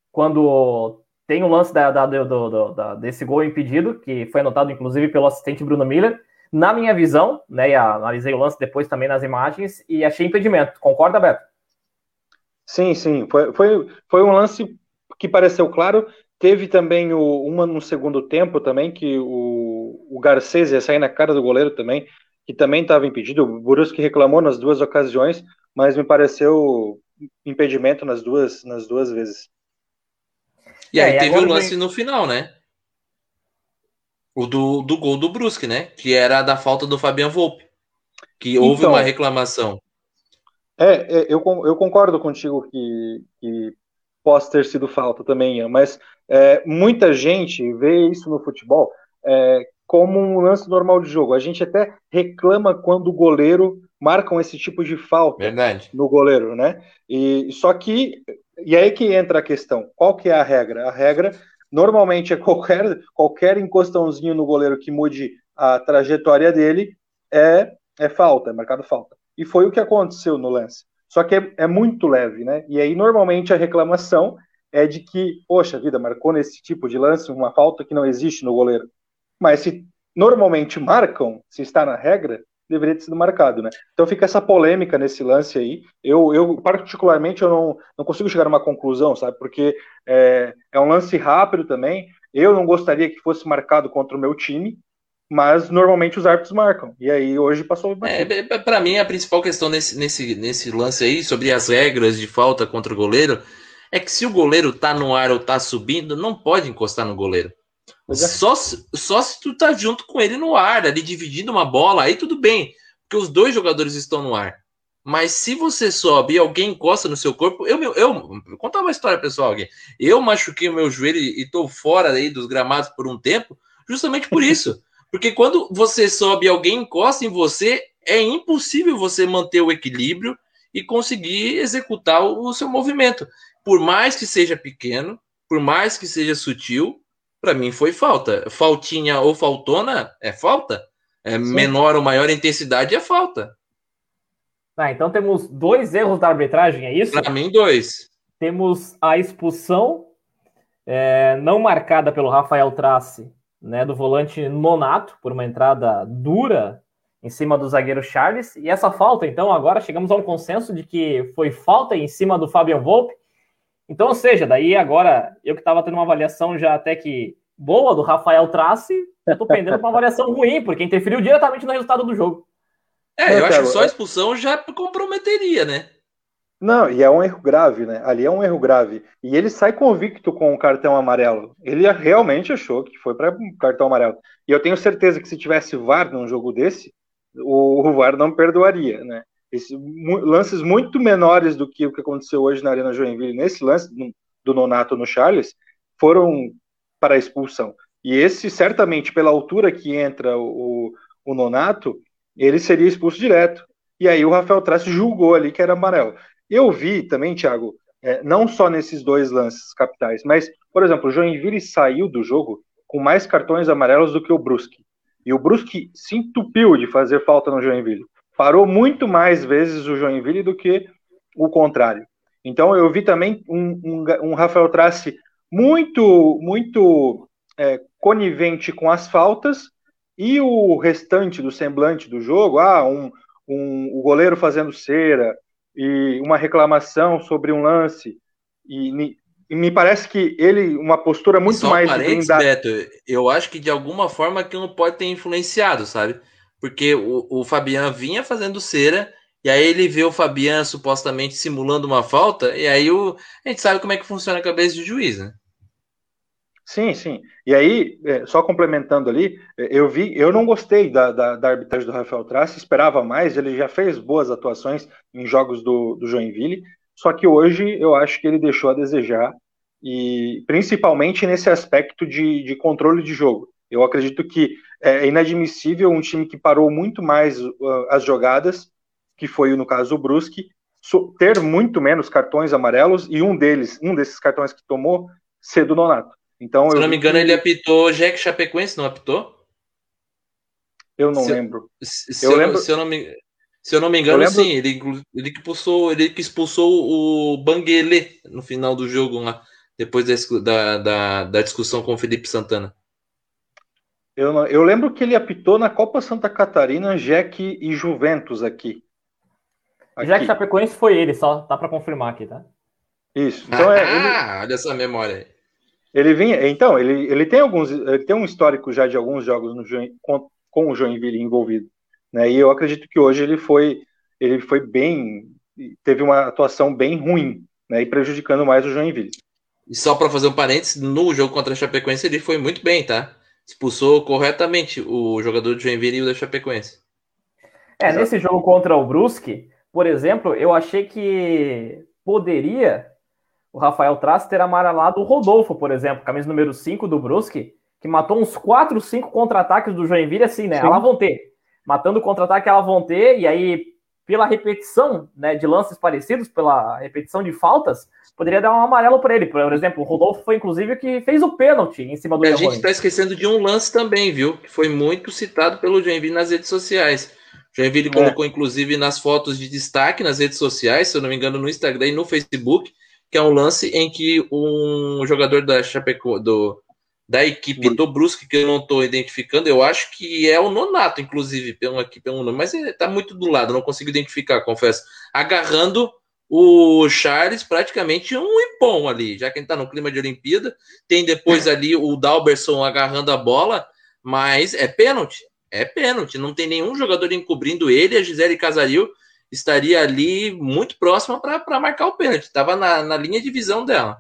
Quando tem o lance da, da, do, do, da, desse gol impedido, que foi anotado, inclusive, pelo assistente Bruno Miller. Na minha visão, né? E analisei o lance depois também nas imagens e achei impedimento. Concorda, Beto? Sim, sim. Foi, foi, foi um lance que pareceu claro. teve também o, uma no segundo tempo também, que o, o Garcês ia sair na cara do goleiro também, que também estava impedido. O Brusque reclamou nas duas ocasiões, mas me pareceu impedimento nas duas, nas duas vezes. E aí é, teve o lance vem... no final, né? O do, do gol do Brusque, né? Que era da falta do Fabian Volpe. Que houve então, uma reclamação. É, é, eu, eu concordo contigo que, que possa ter sido falta também, mas é, muita gente vê isso no futebol é, como um lance normal de jogo. A gente até reclama quando o goleiro marcam esse tipo de falta Verdade. no goleiro, né? E só que e aí que entra a questão. Qual que é a regra? A regra normalmente é qualquer qualquer encostãozinho no goleiro que mude a trajetória dele é é falta, é marcado falta. E foi o que aconteceu no lance. Só que é, é muito leve, né? E aí normalmente a reclamação é de que, poxa vida, marcou nesse tipo de lance uma falta que não existe no goleiro. Mas se normalmente marcam, se está na regra, deveria ter sido marcado, né? Então fica essa polêmica nesse lance aí. Eu, eu particularmente, eu não, não consigo chegar a uma conclusão, sabe? Porque é, é um lance rápido também. Eu não gostaria que fosse marcado contra o meu time, mas normalmente os árbitros marcam. E aí hoje passou. É, para mim, a principal questão nesse, nesse, nesse lance aí, sobre as regras de falta contra o goleiro, é que se o goleiro tá no ar ou tá subindo, não pode encostar no goleiro. É. Só, só se tu tá junto com ele no ar, ali dividindo uma bola, aí tudo bem, porque os dois jogadores estão no ar. Mas se você sobe e alguém encosta no seu corpo, eu, eu, eu vou contar uma história pessoal aqui. Eu machuquei o meu joelho e tô fora aí dos gramados por um tempo, justamente por isso. Porque quando você sobe e alguém encosta em você, é impossível você manter o equilíbrio e conseguir executar o, o seu movimento. Por mais que seja pequeno, por mais que seja sutil, para mim foi falta. Faltinha ou faltona é falta. É menor ou maior intensidade é falta. Ah, então temos dois erros da arbitragem, é isso? Para mim, dois. Temos a expulsão é, não marcada pelo Rafael Trace, né, do volante Nonato, por uma entrada dura em cima do zagueiro Charles. E essa falta, então, agora chegamos a um consenso de que foi falta em cima do Fabian Volpe então, ou seja, daí agora, eu que estava tendo uma avaliação já até que boa do Rafael Trace, eu tô pendendo uma avaliação ruim, porque interferiu diretamente no resultado do jogo. É, eu acho que só a expulsão já comprometeria, né? Não, e é um erro grave, né? Ali é um erro grave. E ele sai convicto com o cartão amarelo. Ele realmente achou que foi para cartão amarelo. E eu tenho certeza que se tivesse VAR num jogo desse, o, o VAR não perdoaria, né? Esse, lances muito menores do que o que aconteceu hoje na Arena Joinville, nesse lance do Nonato no Charles, foram para a expulsão. E esse, certamente, pela altura que entra o, o Nonato, ele seria expulso direto. E aí o Rafael Trace julgou ali que era amarelo. Eu vi também, Thiago, é, não só nesses dois lances capitais, mas, por exemplo, o Joinville saiu do jogo com mais cartões amarelos do que o Brusque. E o Brusque se entupiu de fazer falta no Joinville parou muito mais vezes o Joinville do que o contrário. Então eu vi também um, um, um Rafael Trace muito, muito é, conivente com as faltas e o restante do semblante do jogo, ah, um, um, o goleiro fazendo cera e uma reclamação sobre um lance e, e me parece que ele uma postura muito Só mais blindada. Beto, eu acho que de alguma forma aquilo pode ter influenciado, sabe? porque o, o Fabian vinha fazendo cera, e aí ele vê o Fabian supostamente simulando uma falta, e aí o, a gente sabe como é que funciona a cabeça do juiz, né? Sim, sim. E aí, é, só complementando ali, é, eu vi, eu não gostei da, da, da arbitragem do Rafael Trace, esperava mais, ele já fez boas atuações em jogos do, do Joinville, só que hoje eu acho que ele deixou a desejar, e principalmente nesse aspecto de, de controle de jogo. Eu acredito que é inadmissível um time que parou muito mais uh, as jogadas, que foi no caso o Brusque, ter muito menos cartões amarelos e um deles, um desses cartões que tomou, ser do Nonato. Então, se eu não me engano, que... ele apitou Jack Chapecoense, não apitou? Eu não se, lembro. Se eu, eu lembro. Se eu não me, se eu não me engano, lembro... sim, ele, ele, que expulsou, ele que expulsou o Banguele no final do jogo lá, depois da, da, da discussão com o Felipe Santana. Eu, não, eu lembro que ele apitou na Copa Santa Catarina, Jack e Juventus aqui. aqui. Jack Chapecoense foi ele, só tá para confirmar aqui, tá? Isso. Então é, ele... Ah, olha essa memória aí. Ele vinha, então, ele, ele tem alguns, ele tem um histórico já de alguns jogos no, com, com o Joinville envolvido, né? E eu acredito que hoje ele foi, ele foi bem, teve uma atuação bem ruim, né? E prejudicando mais o Joinville. E só para fazer um parênteses, no jogo contra a Chapecoense ele foi muito bem, tá? Expulsou corretamente o jogador do Joinville e o da Chapecoense. É, Exato. nesse jogo contra o Brusque, por exemplo, eu achei que poderia o Rafael Traz ter amarelado o Rodolfo, por exemplo, camisa número 5 do Brusque, que matou uns 4, 5 contra-ataques do Joinville, assim, né? Sim. Ela vão ter. Matando o contra-ataque, ela vão ter, e aí, pela repetição né, de lances parecidos, pela repetição de faltas, poderia dar um amarelo para ele. Por exemplo, o Rodolfo foi, inclusive, que fez o pênalti em cima do A gente está esquecendo de um lance também, viu? Que foi muito citado pelo Joinville nas redes sociais. O Joinville é. colocou, inclusive, nas fotos de destaque nas redes sociais, se eu não me engano, no Instagram e no Facebook, que é um lance em que um jogador da Chapeco, do, da equipe do Brusque, que eu não estou identificando, eu acho que é o Nonato, inclusive, pelo aqui pelo nome, mas está muito do lado, não consigo identificar, confesso. Agarrando o Charles praticamente um impom ali, já que ele está no clima de Olimpíada. Tem depois ali o Dalberson agarrando a bola, mas é pênalti. É pênalti, não tem nenhum jogador encobrindo ele. A Gisele Casaril estaria ali muito próxima para marcar o pênalti. Estava na, na linha de visão dela.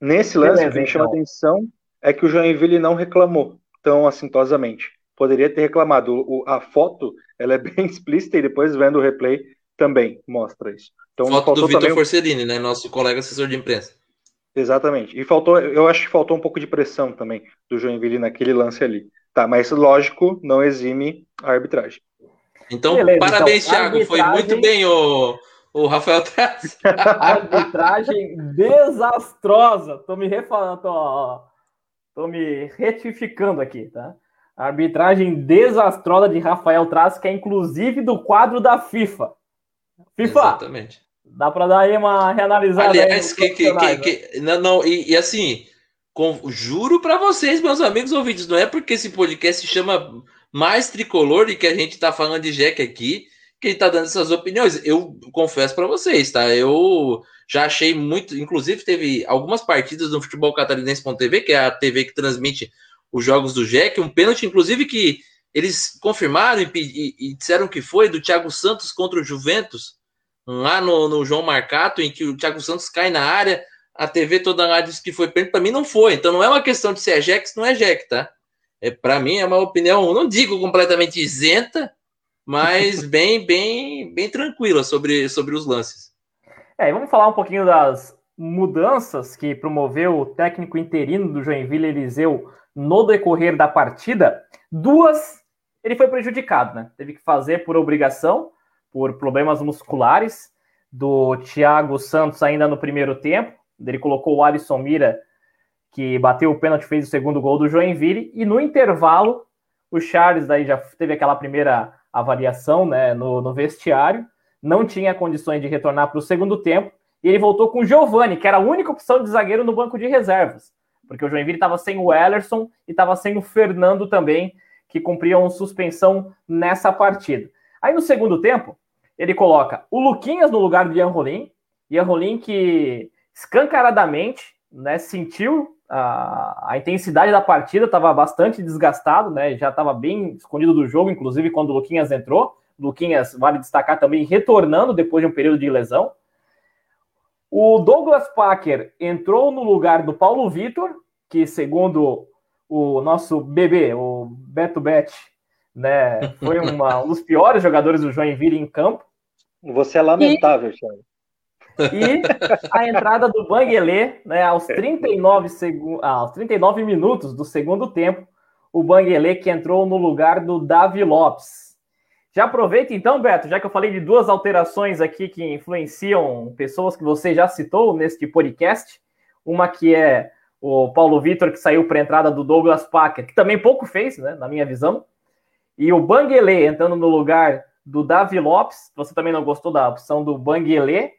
Nesse lance, Beleza, o que me chama então. atenção é que o Joinville não reclamou tão assintosamente. Poderia ter reclamado. O, a foto ela é bem explícita e depois vendo o replay também mostra isso. Então, foto do Vitor também... Forcellini, né, nosso colega assessor de imprensa. Exatamente. E faltou, eu acho que faltou um pouco de pressão também do Joinville naquele lance ali. Tá, mas lógico, não exime a arbitragem. Então, Beleza, parabéns, então, Thiago. Arbitragem... Foi muito bem o, o Rafael Traz. arbitragem desastrosa. Tô me refalando, tô, tô me retificando aqui, tá? Arbitragem desastrosa de Rafael Traz, que é inclusive do quadro da FIFA. FIFA! Exatamente. Dá para dar aí uma reanalisada. Aliás, que, que, que, que, não, não, e, e assim, com, juro para vocês, meus amigos ouvintes, não é porque esse podcast se chama mais tricolor e que a gente tá falando de Jack aqui, que ele tá dando essas opiniões. Eu confesso para vocês, tá? Eu já achei muito. Inclusive, teve algumas partidas no futebol catarinense.tv, que é a TV que transmite os jogos do Jack, um pênalti, inclusive, que eles confirmaram e, e, e, disseram que foi do Thiago Santos contra o Juventus, lá no, no João Marcato, em que o Thiago Santos cai na área, a TV toda lá disse que foi pênalti, para mim não foi. Então não é uma questão de se é se não é Jack, tá? É, para mim é uma opinião, não digo completamente isenta, mas bem, bem, bem tranquila sobre, sobre os lances. É, vamos falar um pouquinho das mudanças que promoveu o técnico interino do Joinville, Eliseu, no decorrer da partida. Duas, ele foi prejudicado, né? Teve que fazer por obrigação, por problemas musculares, do Thiago Santos ainda no primeiro tempo. Ele colocou o Alisson Mira que bateu o pênalti, fez o segundo gol do Joinville, e no intervalo, o Charles daí já teve aquela primeira avaliação né, no, no vestiário, não tinha condições de retornar para o segundo tempo, e ele voltou com o Giovani, que era a única opção de zagueiro no banco de reservas, porque o Joinville estava sem o Ellerson e estava sem o Fernando também, que cumpriam suspensão nessa partida. Aí no segundo tempo, ele coloca o Luquinhas no lugar do Ian Rolim, Ian Rolim que escancaradamente né, sentiu a, a intensidade da partida estava bastante desgastado, né? Já estava bem escondido do jogo, inclusive quando o Luquinhas entrou. Luquinhas, vale destacar também, retornando depois de um período de lesão. O Douglas Packer entrou no lugar do Paulo Vitor, que segundo o nosso bebê, o Beto Bet, né, foi uma, um dos piores jogadores do Joinville em campo. Você é lamentável. Thiago. E a entrada do Banguelê, né, aos 39, segu... ah, aos 39 minutos do segundo tempo, o Banguelê que entrou no lugar do Davi Lopes. Já aproveita então, Beto, já que eu falei de duas alterações aqui que influenciam pessoas que você já citou neste podcast, uma que é o Paulo Vitor, que saiu para a entrada do Douglas Packer, que também pouco fez, né, na minha visão, e o Banguelê entrando no lugar do Davi Lopes. Você também não gostou da opção do Banguelê?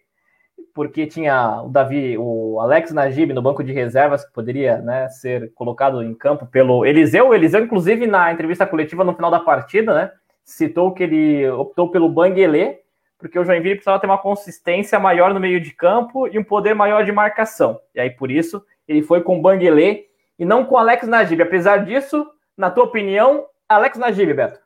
Porque tinha o Davi, o Alex Najib no banco de reservas, que poderia né, ser colocado em campo pelo Eliseu. O Eliseu, inclusive, na entrevista coletiva no final da partida, né, citou que ele optou pelo Banguelê, porque o Joinville precisava ter uma consistência maior no meio de campo e um poder maior de marcação. E aí, por isso, ele foi com Banguelê e não com Alex Najib. Apesar disso, na tua opinião, Alex Najib, Beto?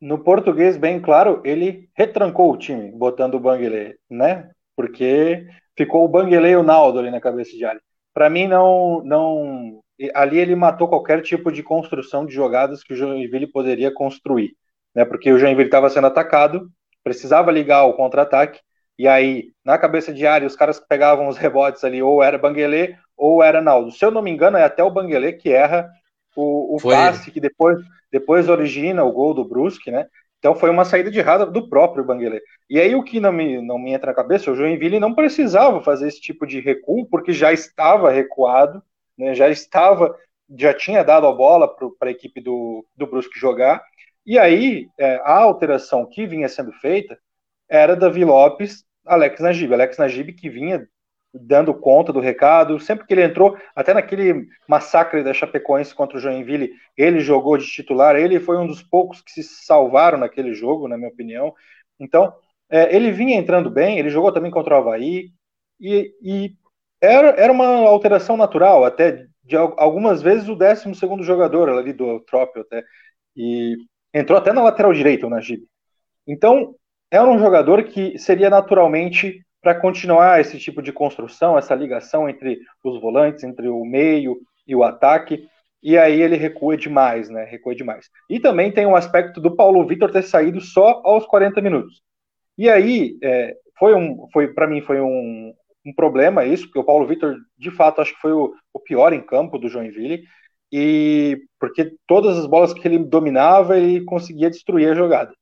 No português, bem claro, ele retrancou o time, botando o Banguelê, né? Porque ficou o Banguelê e o Naldo ali na cabeça de área. Para mim, não, não. Ali ele matou qualquer tipo de construção de jogadas que o Joinville poderia construir, né? Porque o Joinville estava sendo atacado, precisava ligar o contra-ataque, e aí, na cabeça de área, os caras que pegavam os rebotes ali, ou era Banguelê ou era Naldo. Se eu não me engano, é até o Banguelê que erra o, o passe que depois, depois origina o gol do Brusque, né? Então foi uma saída de errada do próprio Banguelê. E aí o que não me, não me entra na cabeça, o Joinville não precisava fazer esse tipo de recuo, porque já estava recuado, né? já estava, já tinha dado a bola para a equipe do, do Brusque jogar. E aí é, a alteração que vinha sendo feita era Davi Lopes, Alex Najib. Alex Najib que vinha dando conta do recado. Sempre que ele entrou, até naquele massacre da Chapecoense contra o Joinville, ele jogou de titular. Ele foi um dos poucos que se salvaram naquele jogo, na minha opinião. Então, é, ele vinha entrando bem. Ele jogou também contra o Havaí. E, e era, era uma alteração natural, até de algumas vezes o 12 jogador ali do Trópio até. E entrou até na lateral direita o Najib. Então, era um jogador que seria naturalmente para continuar esse tipo de construção, essa ligação entre os volantes, entre o meio e o ataque. E aí ele recua demais, né? Recua demais. E também tem um aspecto do Paulo Vitor ter saído só aos 40 minutos. E aí é, foi um, foi para mim foi um, um problema isso, porque o Paulo Vitor, de fato, acho que foi o, o pior em campo do Joinville e porque todas as bolas que ele dominava, ele conseguia destruir a jogada.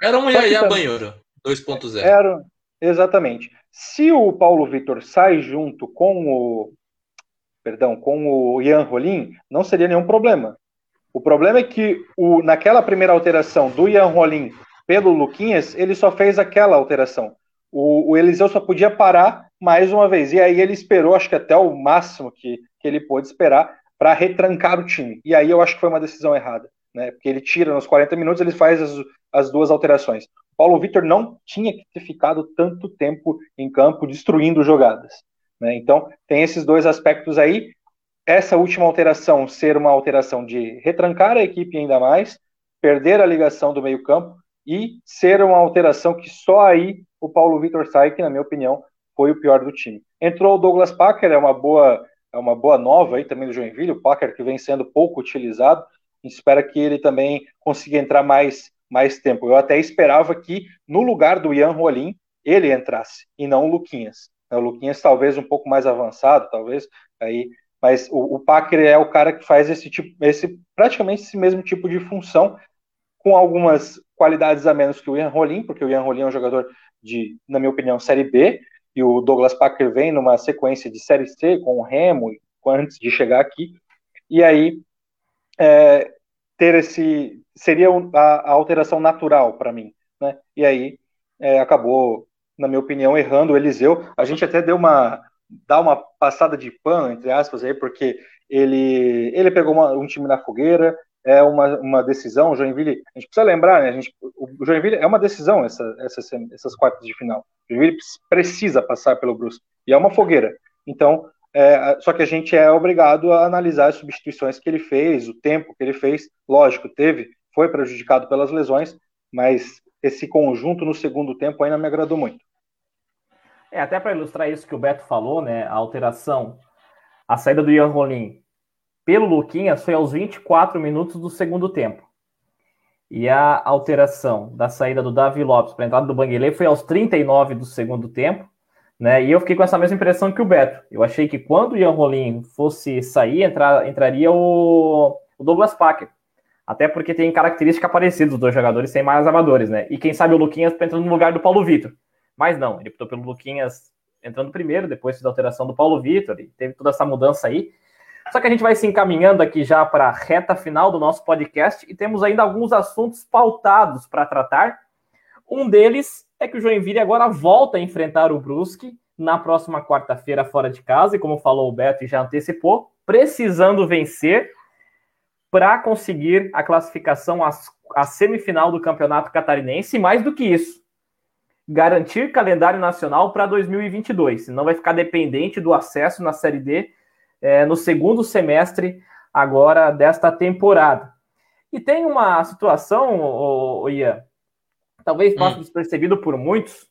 Era um Yaya Banheiro 2.0. Era, exatamente. Se o Paulo Vitor sai junto com o perdão, com o Ian Rolim, não seria nenhum problema. O problema é que o, naquela primeira alteração do Ian Rolim pelo Luquinhas, ele só fez aquela alteração. O, o, Eliseu só podia parar mais uma vez. E aí ele esperou, acho que até o máximo que, que ele pôde esperar, para retrancar o time. E aí eu acho que foi uma decisão errada. Né? Porque ele tira nos 40 minutos, ele faz as, as duas alterações. Paulo Vitor não tinha que ter ficado tanto tempo em campo destruindo jogadas. Né? Então, tem esses dois aspectos aí. Essa última alteração ser uma alteração de retrancar a equipe ainda mais, perder a ligação do meio-campo e ser uma alteração que só aí o Paulo Vitor sai, que na minha opinião foi o pior do time. Entrou o Douglas Packer, é uma boa, é uma boa nova aí também do Joinville, o Packer que vem sendo pouco utilizado. Espera que ele também consiga entrar mais mais tempo. Eu até esperava que, no lugar do Ian Rolim, ele entrasse, e não o Luquinhas. O Luquinhas talvez um pouco mais avançado, talvez, aí, mas o, o Packer é o cara que faz esse tipo, esse, praticamente esse mesmo tipo de função, com algumas qualidades a menos que o Ian Rolim, porque o Ian Rolim é um jogador de, na minha opinião, Série B, e o Douglas Packer vem numa sequência de Série C com o Remo, antes de chegar aqui, e aí é, ter esse seria a, a alteração natural para mim, né? E aí é, acabou, na minha opinião, errando o Eliseu. A gente até deu uma dá uma passada de pano entre aspas aí, porque ele ele pegou uma, um time na fogueira, é uma, uma decisão. Joinville, a gente precisa lembrar, né? A gente, o Joinville é uma decisão essa, essas, essas quartas de final. O Joinville precisa passar pelo Brusque e é uma fogueira. Então é, só que a gente é obrigado a analisar as substituições que ele fez, o tempo que ele fez. Lógico, teve, foi prejudicado pelas lesões, mas esse conjunto no segundo tempo ainda me agradou muito. É, até para ilustrar isso que o Beto falou, né? A alteração, a saída do Ian Rolim pelo Luquinhas foi aos 24 minutos do segundo tempo. E a alteração da saída do Davi Lopes para a entrada do Banguelê foi aos 39 do segundo tempo. Né? E eu fiquei com essa mesma impressão que o Beto. Eu achei que quando o Ian Rolim fosse sair, entrar, entraria o, o Douglas Packer. Até porque tem características parecidas dos dois jogadores sem mais amadores, né? E quem sabe o Luquinhas tá entrando no lugar do Paulo Vitor. Mas não, ele optou pelo Luquinhas entrando primeiro, depois da alteração do Paulo Vitor, e teve toda essa mudança aí. Só que a gente vai se encaminhando aqui já para a reta final do nosso podcast e temos ainda alguns assuntos pautados para tratar. Um deles é que o Joinville agora volta a enfrentar o Brusque na próxima quarta-feira fora de casa, e como falou o Beto e já antecipou, precisando vencer para conseguir a classificação à, semifinal do Campeonato Catarinense, e mais do que isso, garantir calendário nacional para 2022, senão vai ficar dependente do acesso na Série D é, no segundo semestre agora desta temporada. E tem uma situação, o Ian, talvez passe hum. despercebido por muitos,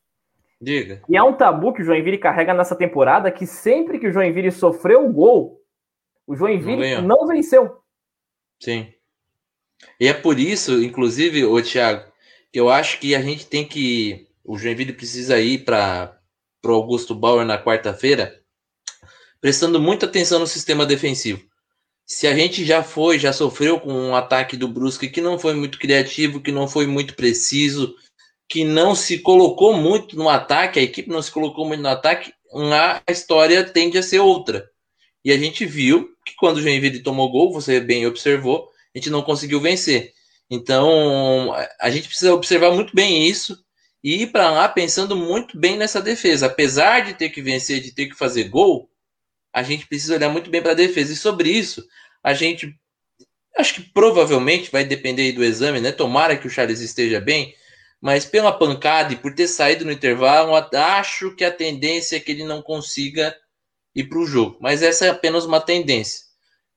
Diga. E é um tabu que o Joinville carrega nessa temporada que sempre que o Joinville sofreu o gol, o Joinville não, não venceu. Sim. E é por isso, inclusive, o Thiago, que eu acho que a gente tem que. O Joinville precisa ir para o Augusto Bauer na quarta-feira, prestando muita atenção no sistema defensivo. Se a gente já foi, já sofreu com um ataque do Brusque que não foi muito criativo, que não foi muito preciso, que não se colocou muito no ataque, a equipe não se colocou muito no ataque, a história tende a ser outra. E a gente viu que quando o Joinville tomou gol, você bem observou, a gente não conseguiu vencer. Então, a gente precisa observar muito bem isso e ir para lá pensando muito bem nessa defesa. Apesar de ter que vencer, de ter que fazer gol, a gente precisa olhar muito bem para a defesa. E sobre isso, a gente acho que provavelmente vai depender do exame, né? Tomara que o Charles esteja bem mas pela pancada e por ter saído no intervalo, acho que a tendência é que ele não consiga ir para o jogo. Mas essa é apenas uma tendência.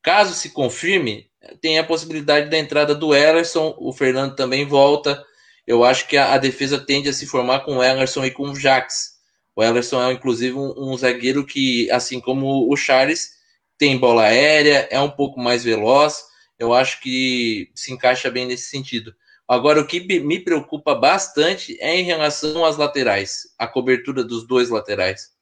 Caso se confirme, tem a possibilidade da entrada do Ellerson, o Fernando também volta. Eu acho que a, a defesa tende a se formar com o Ellerson e com o Jax. O Ellerson é, inclusive, um, um zagueiro que, assim como o Charles, tem bola aérea, é um pouco mais veloz. Eu acho que se encaixa bem nesse sentido. Agora, o que me preocupa bastante é em relação às laterais, a cobertura dos dois laterais.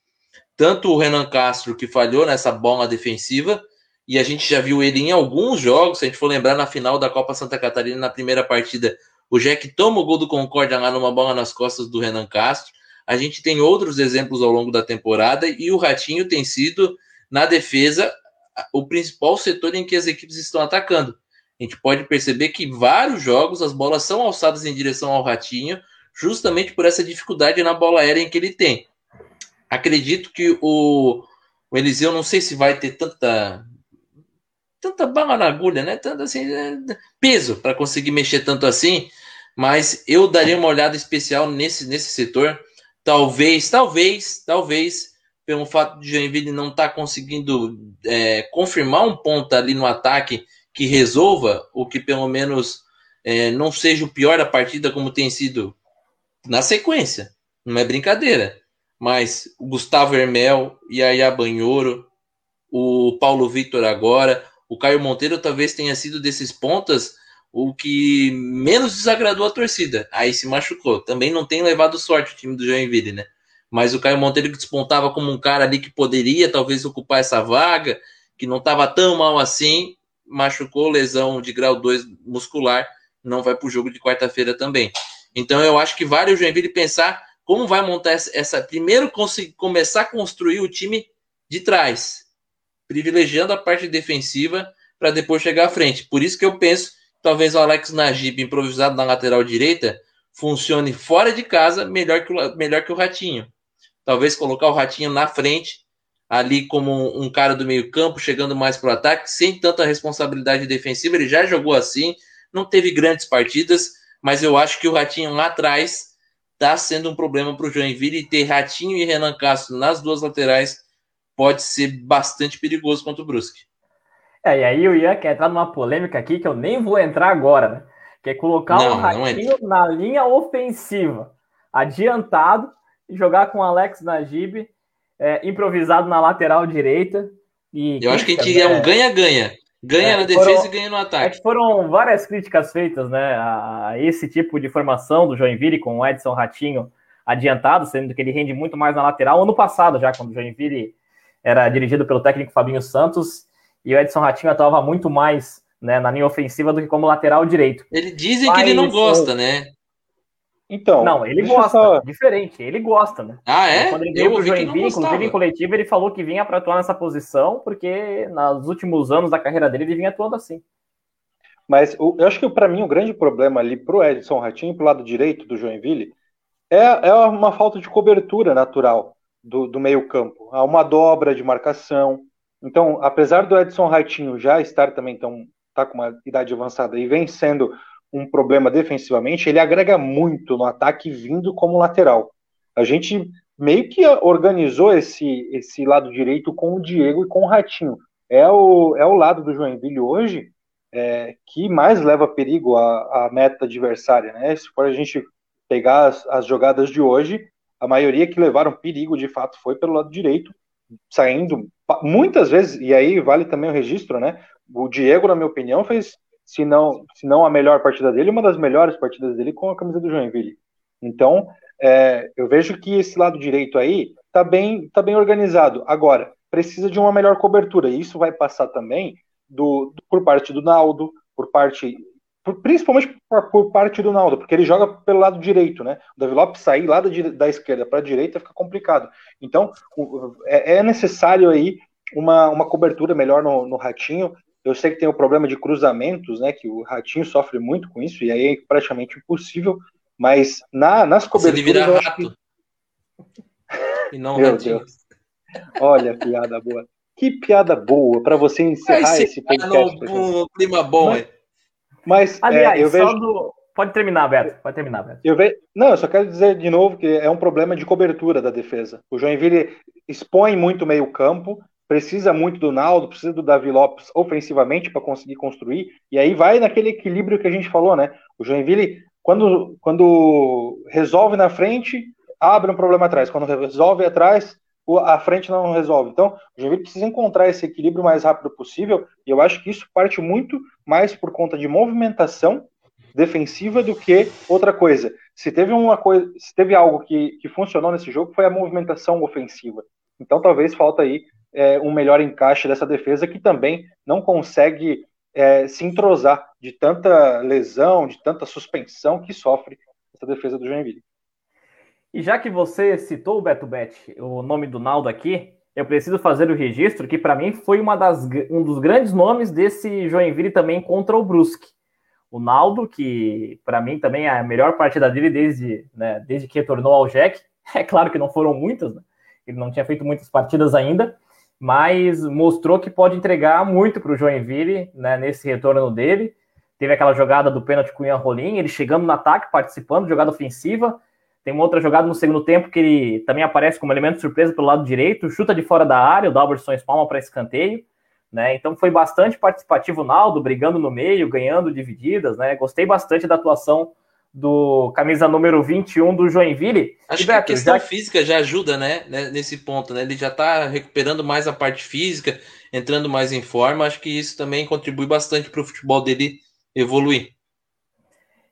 Tanto o Renan Castro, que falhou nessa bola defensiva, e a gente já viu ele em alguns jogos, se a gente for lembrar na final da Copa Santa Catarina, na primeira partida, o Jack toma o gol do Concórdia lá numa bola nas costas do Renan Castro. A gente tem outros exemplos ao longo da temporada, e o Ratinho tem sido, na defesa, o principal setor em que as equipes estão atacando a gente pode perceber que vários jogos as bolas são alçadas em direção ao Ratinho, justamente por essa dificuldade na bola aérea em que ele tem. Acredito que o, o Eliseu não sei se vai ter tanta tanta bala na agulha, né? Tanto assim, é, peso para conseguir mexer tanto assim, mas eu daria uma olhada especial nesse nesse setor. Talvez, talvez, talvez, pelo fato de Joinville não estar tá conseguindo é, confirmar um ponto ali no ataque que resolva, ou que pelo menos é, não seja o pior da partida como tem sido na sequência. Não é brincadeira. Mas o Gustavo Hermel, Yaya Banhoro, o Paulo Vitor agora, o Caio Monteiro talvez tenha sido desses pontas o que menos desagradou a torcida. Aí se machucou. Também não tem levado sorte o time do Joinville, né? Mas o Caio Monteiro que despontava como um cara ali que poderia talvez ocupar essa vaga, que não estava tão mal assim, machucou, lesão de grau 2 muscular, não vai para o jogo de quarta-feira também. Então eu acho que vale o Joinville pensar como vai montar essa. essa primeiro começar a construir o time de trás, privilegiando a parte defensiva para depois chegar à frente. Por isso que eu penso talvez o Alex Najib improvisado na lateral direita funcione fora de casa melhor que o, melhor que o Ratinho. Talvez colocar o Ratinho na frente ali como um cara do meio-campo, chegando mais para o ataque, sem tanta responsabilidade defensiva. Ele já jogou assim, não teve grandes partidas, mas eu acho que o Ratinho lá atrás está sendo um problema para o Joinville e ter Ratinho e Renan Castro nas duas laterais pode ser bastante perigoso contra o Brusque. É, e aí o Ian quer entrar numa polêmica aqui que eu nem vou entrar agora, né? Que é colocar não, o Ratinho na linha ofensiva, adiantado, e jogar com o Alex Najib é, improvisado na lateral direita. E, Eu acho que a gente é um ganha-ganha. Ganha é, na defesa foram, e ganha no ataque. É foram várias críticas feitas né, a, a, esse tipo de formação do Joinville com o Edson Ratinho adiantado, sendo que ele rende muito mais na lateral. Ano passado, já, quando o Joinville era dirigido pelo técnico Fabinho Santos, e o Edson Ratinho atuava muito mais né, na linha ofensiva do que como lateral direito. Ele dizem Mas, que ele não gosta, né? Então. Não, ele gosta. Só... Diferente, ele gosta, né? Ah, é? Quando ele veio pro Joinville, inclusive em coletivo, ele falou que vinha para atuar nessa posição, porque nos últimos anos da carreira dele ele vinha atuando assim. Mas eu acho que para mim o grande problema ali pro Edson Ratinho, pro lado direito do Joinville, é, é uma falta de cobertura natural do, do meio-campo. Há uma dobra de marcação. Então, apesar do Edson Ratinho já estar também tão, tá com uma idade avançada e vem sendo um problema defensivamente, ele agrega muito no ataque vindo como lateral. A gente meio que organizou esse, esse lado direito com o Diego e com o Ratinho. é o, é o lado do Joinville hoje é, que mais leva perigo à, à meta adversária, né? Se for a gente pegar as, as jogadas de hoje, a maioria que levaram perigo de fato foi pelo lado direito, saindo muitas vezes, e aí vale também o registro, né? O Diego, na minha opinião, fez, se não, se não a melhor partida dele, uma das melhores partidas dele com a camisa do Joinville. Então, é, eu vejo que esse lado direito aí tá bem, tá bem organizado. Agora, precisa de uma melhor cobertura, e isso vai passar também do, do por parte do Naldo, por parte principalmente por, por, parte do Naldo, porque ele joga pelo lado direito, né? O Davi Lopes sair lá da, da esquerda para a direita fica complicado. Então, é, é, necessário aí uma, uma cobertura melhor no, no Ratinho. Eu sei que tem o problema de cruzamentos, né? Que o Ratinho sofre muito com isso, e aí é praticamente impossível. Mas na, nas coberturas. Se ele vira rato. Que... E não Meu Ratinho. Deus. Olha, piada boa. Que piada boa para você encerrar esse podcast. Um clima bom, Mas, mas Aliás, é, eu vejo... Do... Pode terminar, Beto. Pode terminar, Beto. Eu ve... Não, eu só quero dizer de novo que é um problema de cobertura da defesa. O Joinville expõe muito meio campo, precisa muito do Naldo, precisa do Davi Lopes ofensivamente para conseguir construir, e aí vai naquele equilíbrio que a gente falou, né? O Joinville, quando, quando resolve na frente, abre um problema atrás. Quando resolve atrás, a frente não resolve. Então, o Joinville precisa encontrar esse equilíbrio o mais rápido possível, e eu acho que isso parte muito mais por conta de movimentação defensiva do que outra coisa. Se teve uma coisa, se teve algo que, que funcionou nesse jogo foi a movimentação ofensiva. Então, talvez falta aí é, um melhor encaixe dessa defesa que também não consegue é, se entrosar de tanta lesão, de tanta suspensão que sofre essa defesa do Joinville. E já que você citou, Beto Bet, o nome do Naldo aqui, eu preciso fazer o registro que para mim foi uma das, um dos grandes nomes desse Joinville também contra o Brusque. O Naldo, que para mim também é a melhor partida dele desde, né, desde que retornou ao Jack. É claro que não foram muitas, né? ele não tinha feito muitas partidas ainda, mas mostrou que pode entregar muito para o Joinville né, nesse retorno dele. Teve aquela jogada do pênalti com o Ian Rolim, ele chegando no ataque, participando, jogada ofensiva, tem uma outra jogada no segundo tempo que ele também aparece como elemento de surpresa pelo lado direito, chuta de fora da área, o Dalberson espalma para escanteio. Né? Então foi bastante participativo o Naldo, brigando no meio, ganhando divididas. Né? Gostei bastante da atuação do camisa número 21 do Joinville. Acho e, Beto, que a questão já... física já ajuda, né, né, nesse ponto, né? Ele já está recuperando mais a parte física, entrando mais em forma. Acho que isso também contribui bastante para o futebol dele evoluir.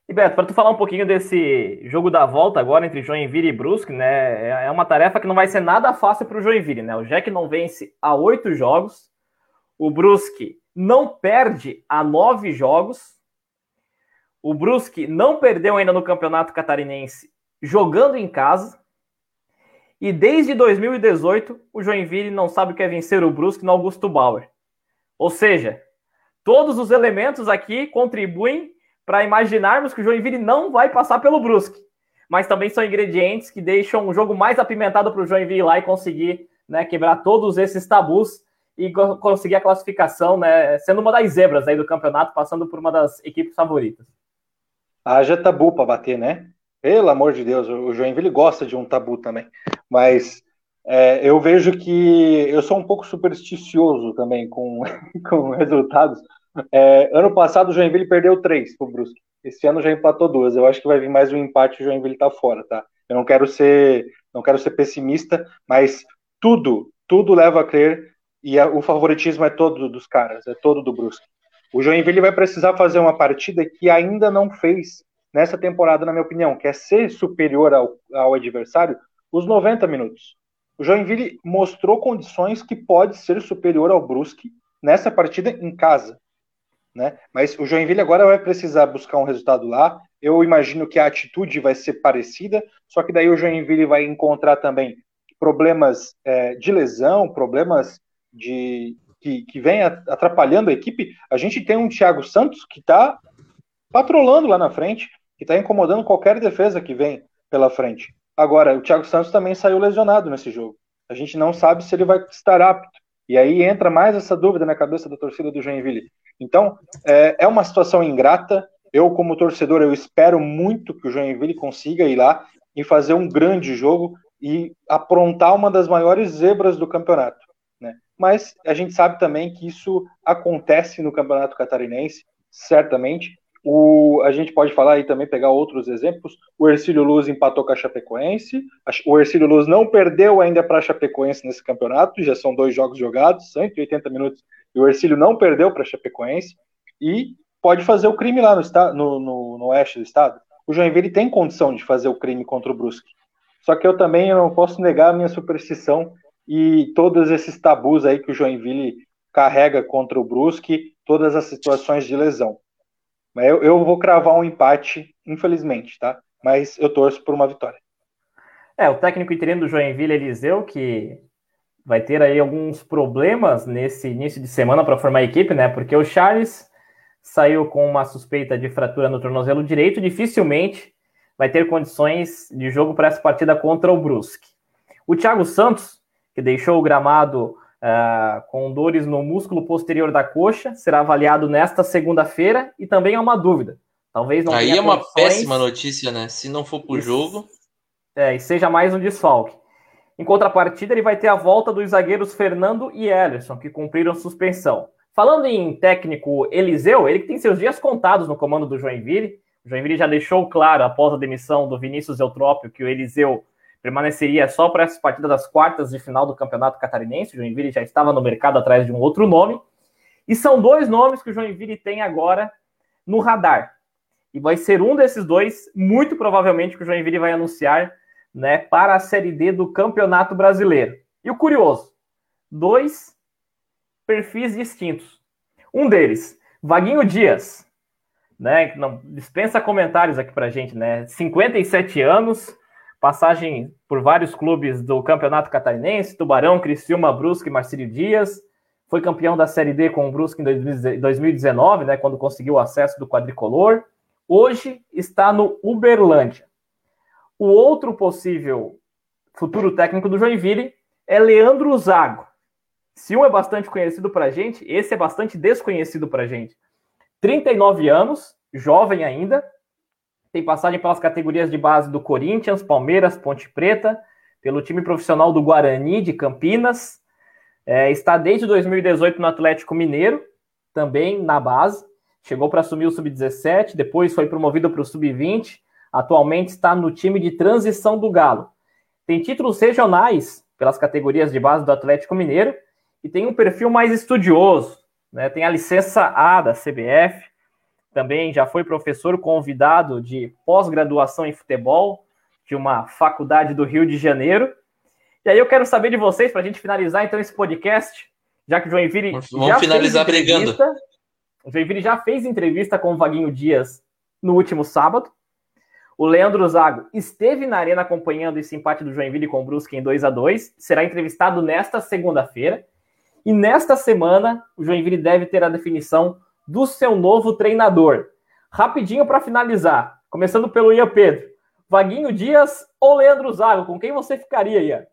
E Beto, para tu falar um pouquinho desse jogo da volta agora entre Joinville e Brusque, né? É uma tarefa que não vai ser nada fácil para o Joinville, né? O Jack não vence há oito jogos, o Brusque não perde há nove jogos, o Brusque não perdeu ainda no Campeonato Catarinense jogando em casa, e desde 2018 o Joinville não sabe o que é vencer o Brusque no Augusto Bauer. Ou seja, todos os elementos aqui contribuem para imaginarmos que o Joinville não vai passar pelo Brusque. Mas também são ingredientes que deixam o jogo mais apimentado para o Joinville lá e conseguir né, quebrar todos esses tabus e conseguir a classificação, né, sendo uma das zebras aí do campeonato, passando por uma das equipes favoritas. Haja tabu para bater, né? Pelo amor de Deus, o Joinville gosta de um tabu também. Mas é, eu vejo que eu sou um pouco supersticioso também com, com resultados. É, ano passado o Joinville perdeu três pro Brusque. Esse ano já empatou duas. Eu acho que vai vir mais um empate e o Joinville tá fora, tá? Eu não quero ser, não quero ser pessimista, mas tudo, tudo leva a crer e a, o favoritismo é todo dos caras, é todo do Brusque. O Joinville vai precisar fazer uma partida que ainda não fez nessa temporada, na minha opinião, que é ser superior ao, ao adversário os 90 minutos. O Joinville mostrou condições que pode ser superior ao Brusque nessa partida em casa né? Mas o Joinville agora vai precisar buscar um resultado lá. Eu imagino que a atitude vai ser parecida, só que daí o Joinville vai encontrar também problemas é, de lesão, problemas de que, que vem atrapalhando a equipe. A gente tem um Thiago Santos que está patrolando lá na frente, que está incomodando qualquer defesa que vem pela frente. Agora, o Thiago Santos também saiu lesionado nesse jogo. A gente não sabe se ele vai estar apto. E aí entra mais essa dúvida na cabeça da torcida do Joinville. Então, é, é uma situação ingrata. Eu, como torcedor, eu espero muito que o Joinville consiga ir lá e fazer um grande jogo e aprontar uma das maiores zebras do campeonato. Né? mas a gente sabe também que isso acontece no Campeonato Catarinense, certamente. O, a gente pode falar aí também, pegar outros exemplos. O Ercílio Luz empatou com a Chapecoense. O Ercílio Luz não perdeu ainda para a Chapecoense nesse campeonato, já são dois jogos jogados, 180 minutos, e o Ercílio não perdeu para Chapecoense. E pode fazer o crime lá no, no, no, no oeste do estado. O Joinville tem condição de fazer o crime contra o Brusque. Só que eu também não posso negar a minha superstição e todos esses tabus aí que o Joinville carrega contra o Brusque, todas as situações de lesão. Mas eu, eu vou cravar um empate, infelizmente, tá? Mas eu torço por uma vitória. É, o técnico interino do Joinville, Eliseu, que vai ter aí alguns problemas nesse início de semana para formar a equipe, né? Porque o Charles saiu com uma suspeita de fratura no tornozelo direito, dificilmente vai ter condições de jogo para essa partida contra o Brusque. O Thiago Santos, que deixou o gramado uh, com dores no músculo posterior da coxa, será avaliado nesta segunda-feira e também é uma dúvida. Talvez não Aí é uma péssima notícia, né? Se não for para o jogo. É, e seja mais um desfalque. Em contrapartida, ele vai ter a volta dos zagueiros Fernando e Ellerson, que cumpriram suspensão. Falando em técnico Eliseu, ele que tem seus dias contados no comando do Joinville. O Joinville já deixou claro, após a demissão do Vinícius Eutrópio, que o Eliseu permaneceria só para essa partida das quartas de final do Campeonato Catarinense. O Joinville já estava no mercado atrás de um outro nome. E são dois nomes que o Joinville tem agora no radar. E vai ser um desses dois, muito provavelmente, que o Joinville vai anunciar né, para a Série D do Campeonato Brasileiro. E o curioso, dois perfis distintos. Um deles, Vaguinho Dias, né, não dispensa comentários aqui para gente, né? 57 anos, passagem por vários clubes do Campeonato Catarinense, Tubarão, Criciúma, Brusque, Marcílio Dias, foi campeão da Série D com o Brusque em 2019, né, quando conseguiu o acesso do quadricolor. Hoje está no Uberlândia. O outro possível futuro técnico do Joinville é Leandro Zago. Se um é bastante conhecido para a gente, esse é bastante desconhecido para a gente. 39 anos, jovem ainda, tem passagem pelas categorias de base do Corinthians, Palmeiras, Ponte Preta, pelo time profissional do Guarani de Campinas. É, está desde 2018 no Atlético Mineiro, também na base. Chegou para assumir o Sub-17, depois foi promovido para o Sub-20. Atualmente está no time de transição do Galo. Tem títulos regionais pelas categorias de base do Atlético Mineiro e tem um perfil mais estudioso. Né? Tem a licença A da CBF, também já foi professor convidado de pós-graduação em futebol de uma faculdade do Rio de Janeiro. E aí eu quero saber de vocês, para a gente finalizar então esse podcast, já que o Joinville Vamos já finalizar brigando. O Joinville já fez entrevista com o Vaguinho Dias no último sábado. O Leandro Zago esteve na arena acompanhando esse empate do Joinville com o Brusque em 2 a 2 Será entrevistado nesta segunda-feira. E nesta semana, o Joinville deve ter a definição do seu novo treinador. Rapidinho para finalizar, começando pelo Ian Pedro. Vaguinho Dias ou Leandro Zago? Com quem você ficaria, Ian?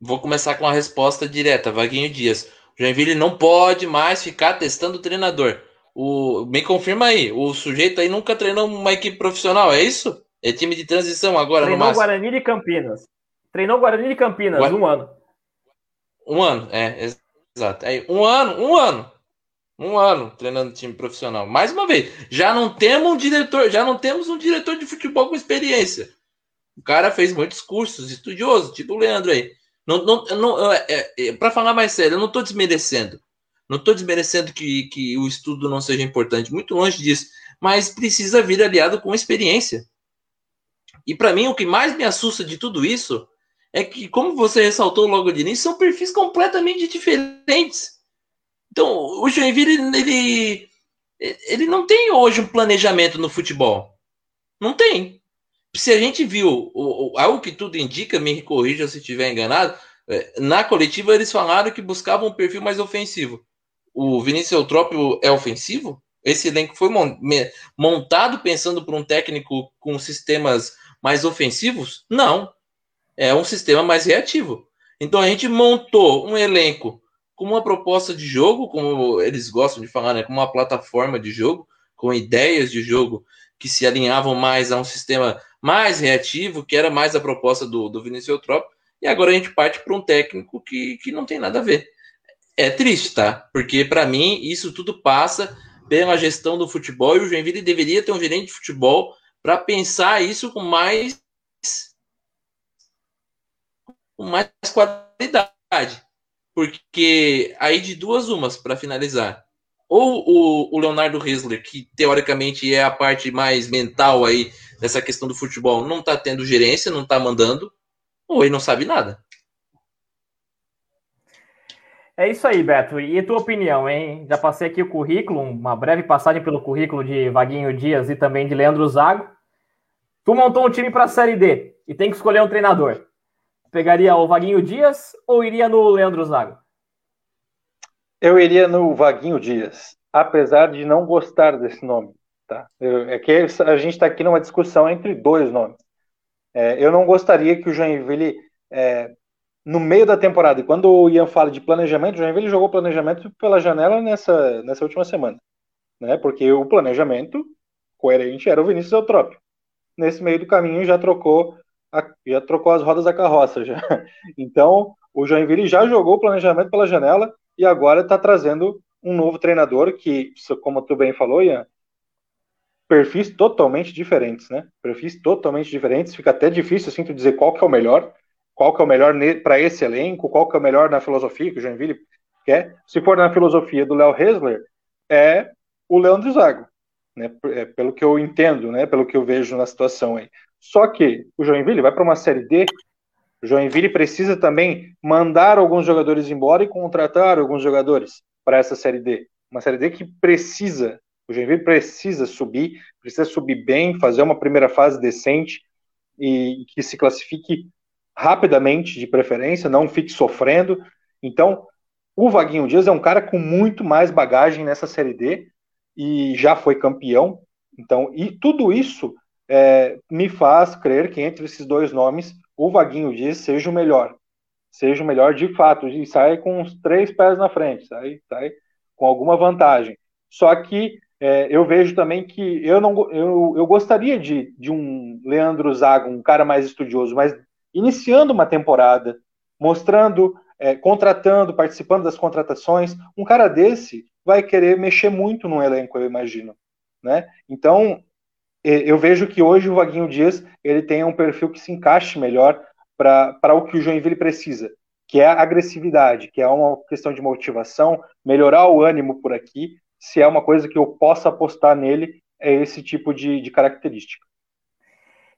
Vou começar com a resposta direta, Vaguinho Dias. O Joinville não pode mais ficar testando o treinador. O, me confirma aí, o sujeito aí nunca treinou uma equipe profissional, é isso? É time de transição agora Treinou no Guarani de Campinas. Treinou Guarani de Campinas, um ano. Um ano, é, Exato. Aí, um ano, um ano. Um ano treinando time profissional. Mais uma vez, já não temos um diretor, já não temos um diretor de futebol com experiência. O cara fez muitos cursos, estudioso, tipo o Leandro aí. Não, não, não, é, é, para falar mais sério, eu não estou desmerecendo. Não estou desmerecendo que, que o estudo não seja importante, muito longe disso. Mas precisa vir aliado com experiência. E para mim, o que mais me assusta de tudo isso é que, como você ressaltou logo de início, são perfis completamente diferentes. Então, o Joinville, ele, ele não tem hoje um planejamento no futebol. Não tem. Se a gente viu algo que tudo indica, me corrija se estiver enganado, é, na coletiva eles falaram que buscavam um perfil mais ofensivo. O Vinícius Eutrópio é ofensivo? Esse elenco foi montado pensando por um técnico com sistemas mais ofensivos? Não é um sistema mais reativo. Então a gente montou um elenco com uma proposta de jogo, como eles gostam de falar, né, com uma plataforma de jogo, com ideias de jogo que se alinhavam mais a um sistema mais reativo, que era mais a proposta do, do Vinícius Eutrópio, e agora a gente parte para um técnico que, que não tem nada a ver. É triste, tá? Porque para mim isso tudo passa pela gestão do futebol e o Joinville deveria ter um gerente de futebol para pensar isso com mais com mais qualidade. Porque aí de duas umas para finalizar. Ou o, o Leonardo Risler, que teoricamente é a parte mais mental aí dessa questão do futebol, não está tendo gerência, não está mandando, ou ele não sabe nada. É isso aí, Beto. E tua opinião, hein? Já passei aqui o currículo, uma breve passagem pelo currículo de Vaguinho Dias e também de Leandro Zago. Tu montou um time para a Série D e tem que escolher um treinador. Pegaria o Vaguinho Dias ou iria no Leandro Zago? Eu iria no Vaguinho Dias, apesar de não gostar desse nome. Tá? Eu, é que a gente está aqui numa discussão entre dois nomes. É, eu não gostaria que o Joinville é, no meio da temporada, e quando o Ian fala de planejamento, o Joinville jogou planejamento pela janela nessa, nessa última semana, né? Porque o planejamento coerente era o Vinícius Eutrópio. Nesse meio do caminho já trocou a, já trocou as rodas da carroça já. Então, o Joinville já jogou o planejamento pela janela e agora está trazendo um novo treinador que, como tu bem falou, Ian, perfis totalmente diferentes, né? Perfis totalmente diferentes. Fica até difícil assim tu dizer qual que é o melhor qual que é o melhor para esse elenco, qual que é o melhor na filosofia que o Joinville quer. Se for na filosofia do Léo Hesler, é o Leandro Zago, né? É, pelo que eu entendo, né? Pelo que eu vejo na situação aí. Só que o Joinville vai para uma série D. O Joinville precisa também mandar alguns jogadores embora e contratar alguns jogadores para essa série D. Uma série D que precisa, o Joinville precisa subir, precisa subir bem, fazer uma primeira fase decente e que se classifique rapidamente, de preferência, não fique sofrendo. Então, o Vaguinho Dias é um cara com muito mais bagagem nessa Série D e já foi campeão. Então, e tudo isso é, me faz crer que entre esses dois nomes, o Vaguinho Dias seja o melhor. Seja o melhor de fato, e sai com uns três pés na frente, sai, sai com alguma vantagem. Só que é, eu vejo também que eu não eu, eu gostaria de, de um Leandro Zago, um cara mais estudioso, mas iniciando uma temporada, mostrando, é, contratando, participando das contratações. Um cara desse vai querer mexer muito no elenco, eu imagino. Né? Então, eu vejo que hoje o Vaguinho Dias ele tem um perfil que se encaixe melhor para o que o Joinville precisa, que é agressividade, que é uma questão de motivação, melhorar o ânimo por aqui. Se é uma coisa que eu possa apostar nele, é esse tipo de, de característica.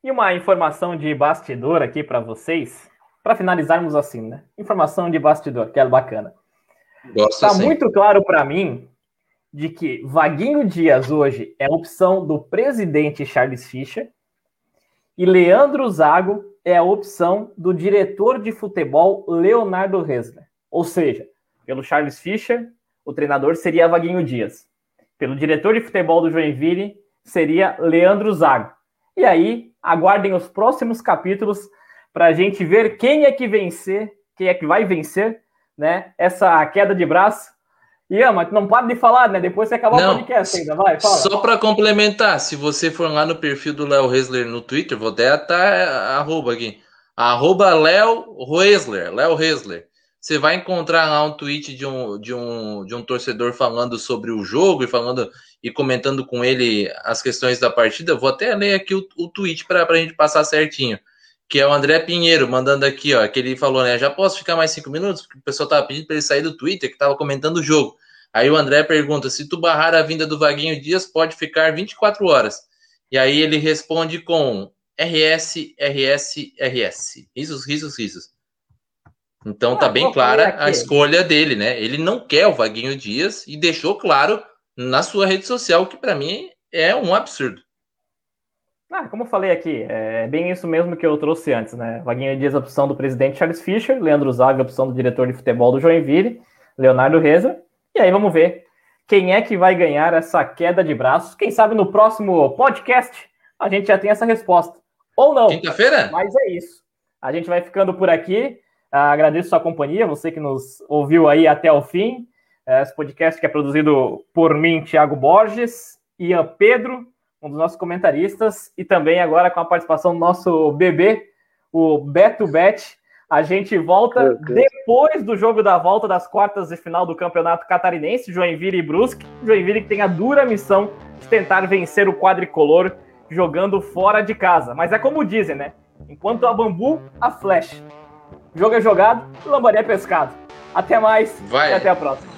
E uma informação de bastidor aqui para vocês, para finalizarmos assim, né? Informação de bastidor, que é bacana. Está assim. muito claro para mim de que Vaguinho Dias hoje é a opção do presidente Charles Fischer e Leandro Zago é a opção do diretor de futebol Leonardo Resler. Ou seja, pelo Charles Fischer, o treinador seria Vaguinho Dias. Pelo diretor de futebol do Joinville, seria Leandro Zago. E aí, aguardem os próximos capítulos para a gente ver quem é que vencer, quem é que vai vencer, né? Essa queda de braço. E ama, não pode de falar, né? Depois você acabar não, o podcast ainda, vai, fala. Só para complementar, se você for lá no perfil do Léo Resler no Twitter, vou até atar arroba aqui. Arroba Léo Resler, Léo Resler. Você vai encontrar lá um tweet de um, de, um, de um torcedor falando sobre o jogo e falando e comentando com ele as questões da partida, vou até ler aqui o, o tweet para a gente passar certinho. Que é o André Pinheiro mandando aqui, ó, que ele falou, né? Já posso ficar mais cinco minutos? Porque o pessoal tava pedindo para ele sair do Twitter, que tava comentando o jogo. Aí o André pergunta: se tu barrar a vinda do Vaguinho Dias, pode ficar 24 horas. E aí ele responde com RS, RS, RS. Risos, risos, risos. Então tá ah, tá bem clara a escolha dele, né? Ele não quer o Vaguinho Dias e deixou claro na sua rede social, que para mim é um absurdo. Ah, como eu falei aqui, é bem isso mesmo que eu trouxe antes, né? Vaguinho Dias, opção do presidente Charles Fischer, Leandro Zaga, opção do diretor de futebol do Joinville, Leonardo Reza. E aí vamos ver quem é que vai ganhar essa queda de braços. Quem sabe no próximo podcast a gente já tem essa resposta. Ou não. Quinta-feira? Mas é isso. A gente vai ficando por aqui. Agradeço a sua companhia, você que nos ouviu aí até o fim. É, esse podcast que é produzido por mim, Thiago Borges, Ian Pedro, um dos nossos comentaristas, e também agora com a participação do nosso bebê, o Beto Bet, A gente volta depois do jogo da volta das quartas de final do Campeonato Catarinense, Joinville e Brusque. Joinville que tem a dura missão de tentar vencer o quadricolor jogando fora de casa. Mas é como dizem, né? Enquanto a bambu, a flecha. Jogo é jogado, lambaré é pescado. Até mais Vai. e até a próxima.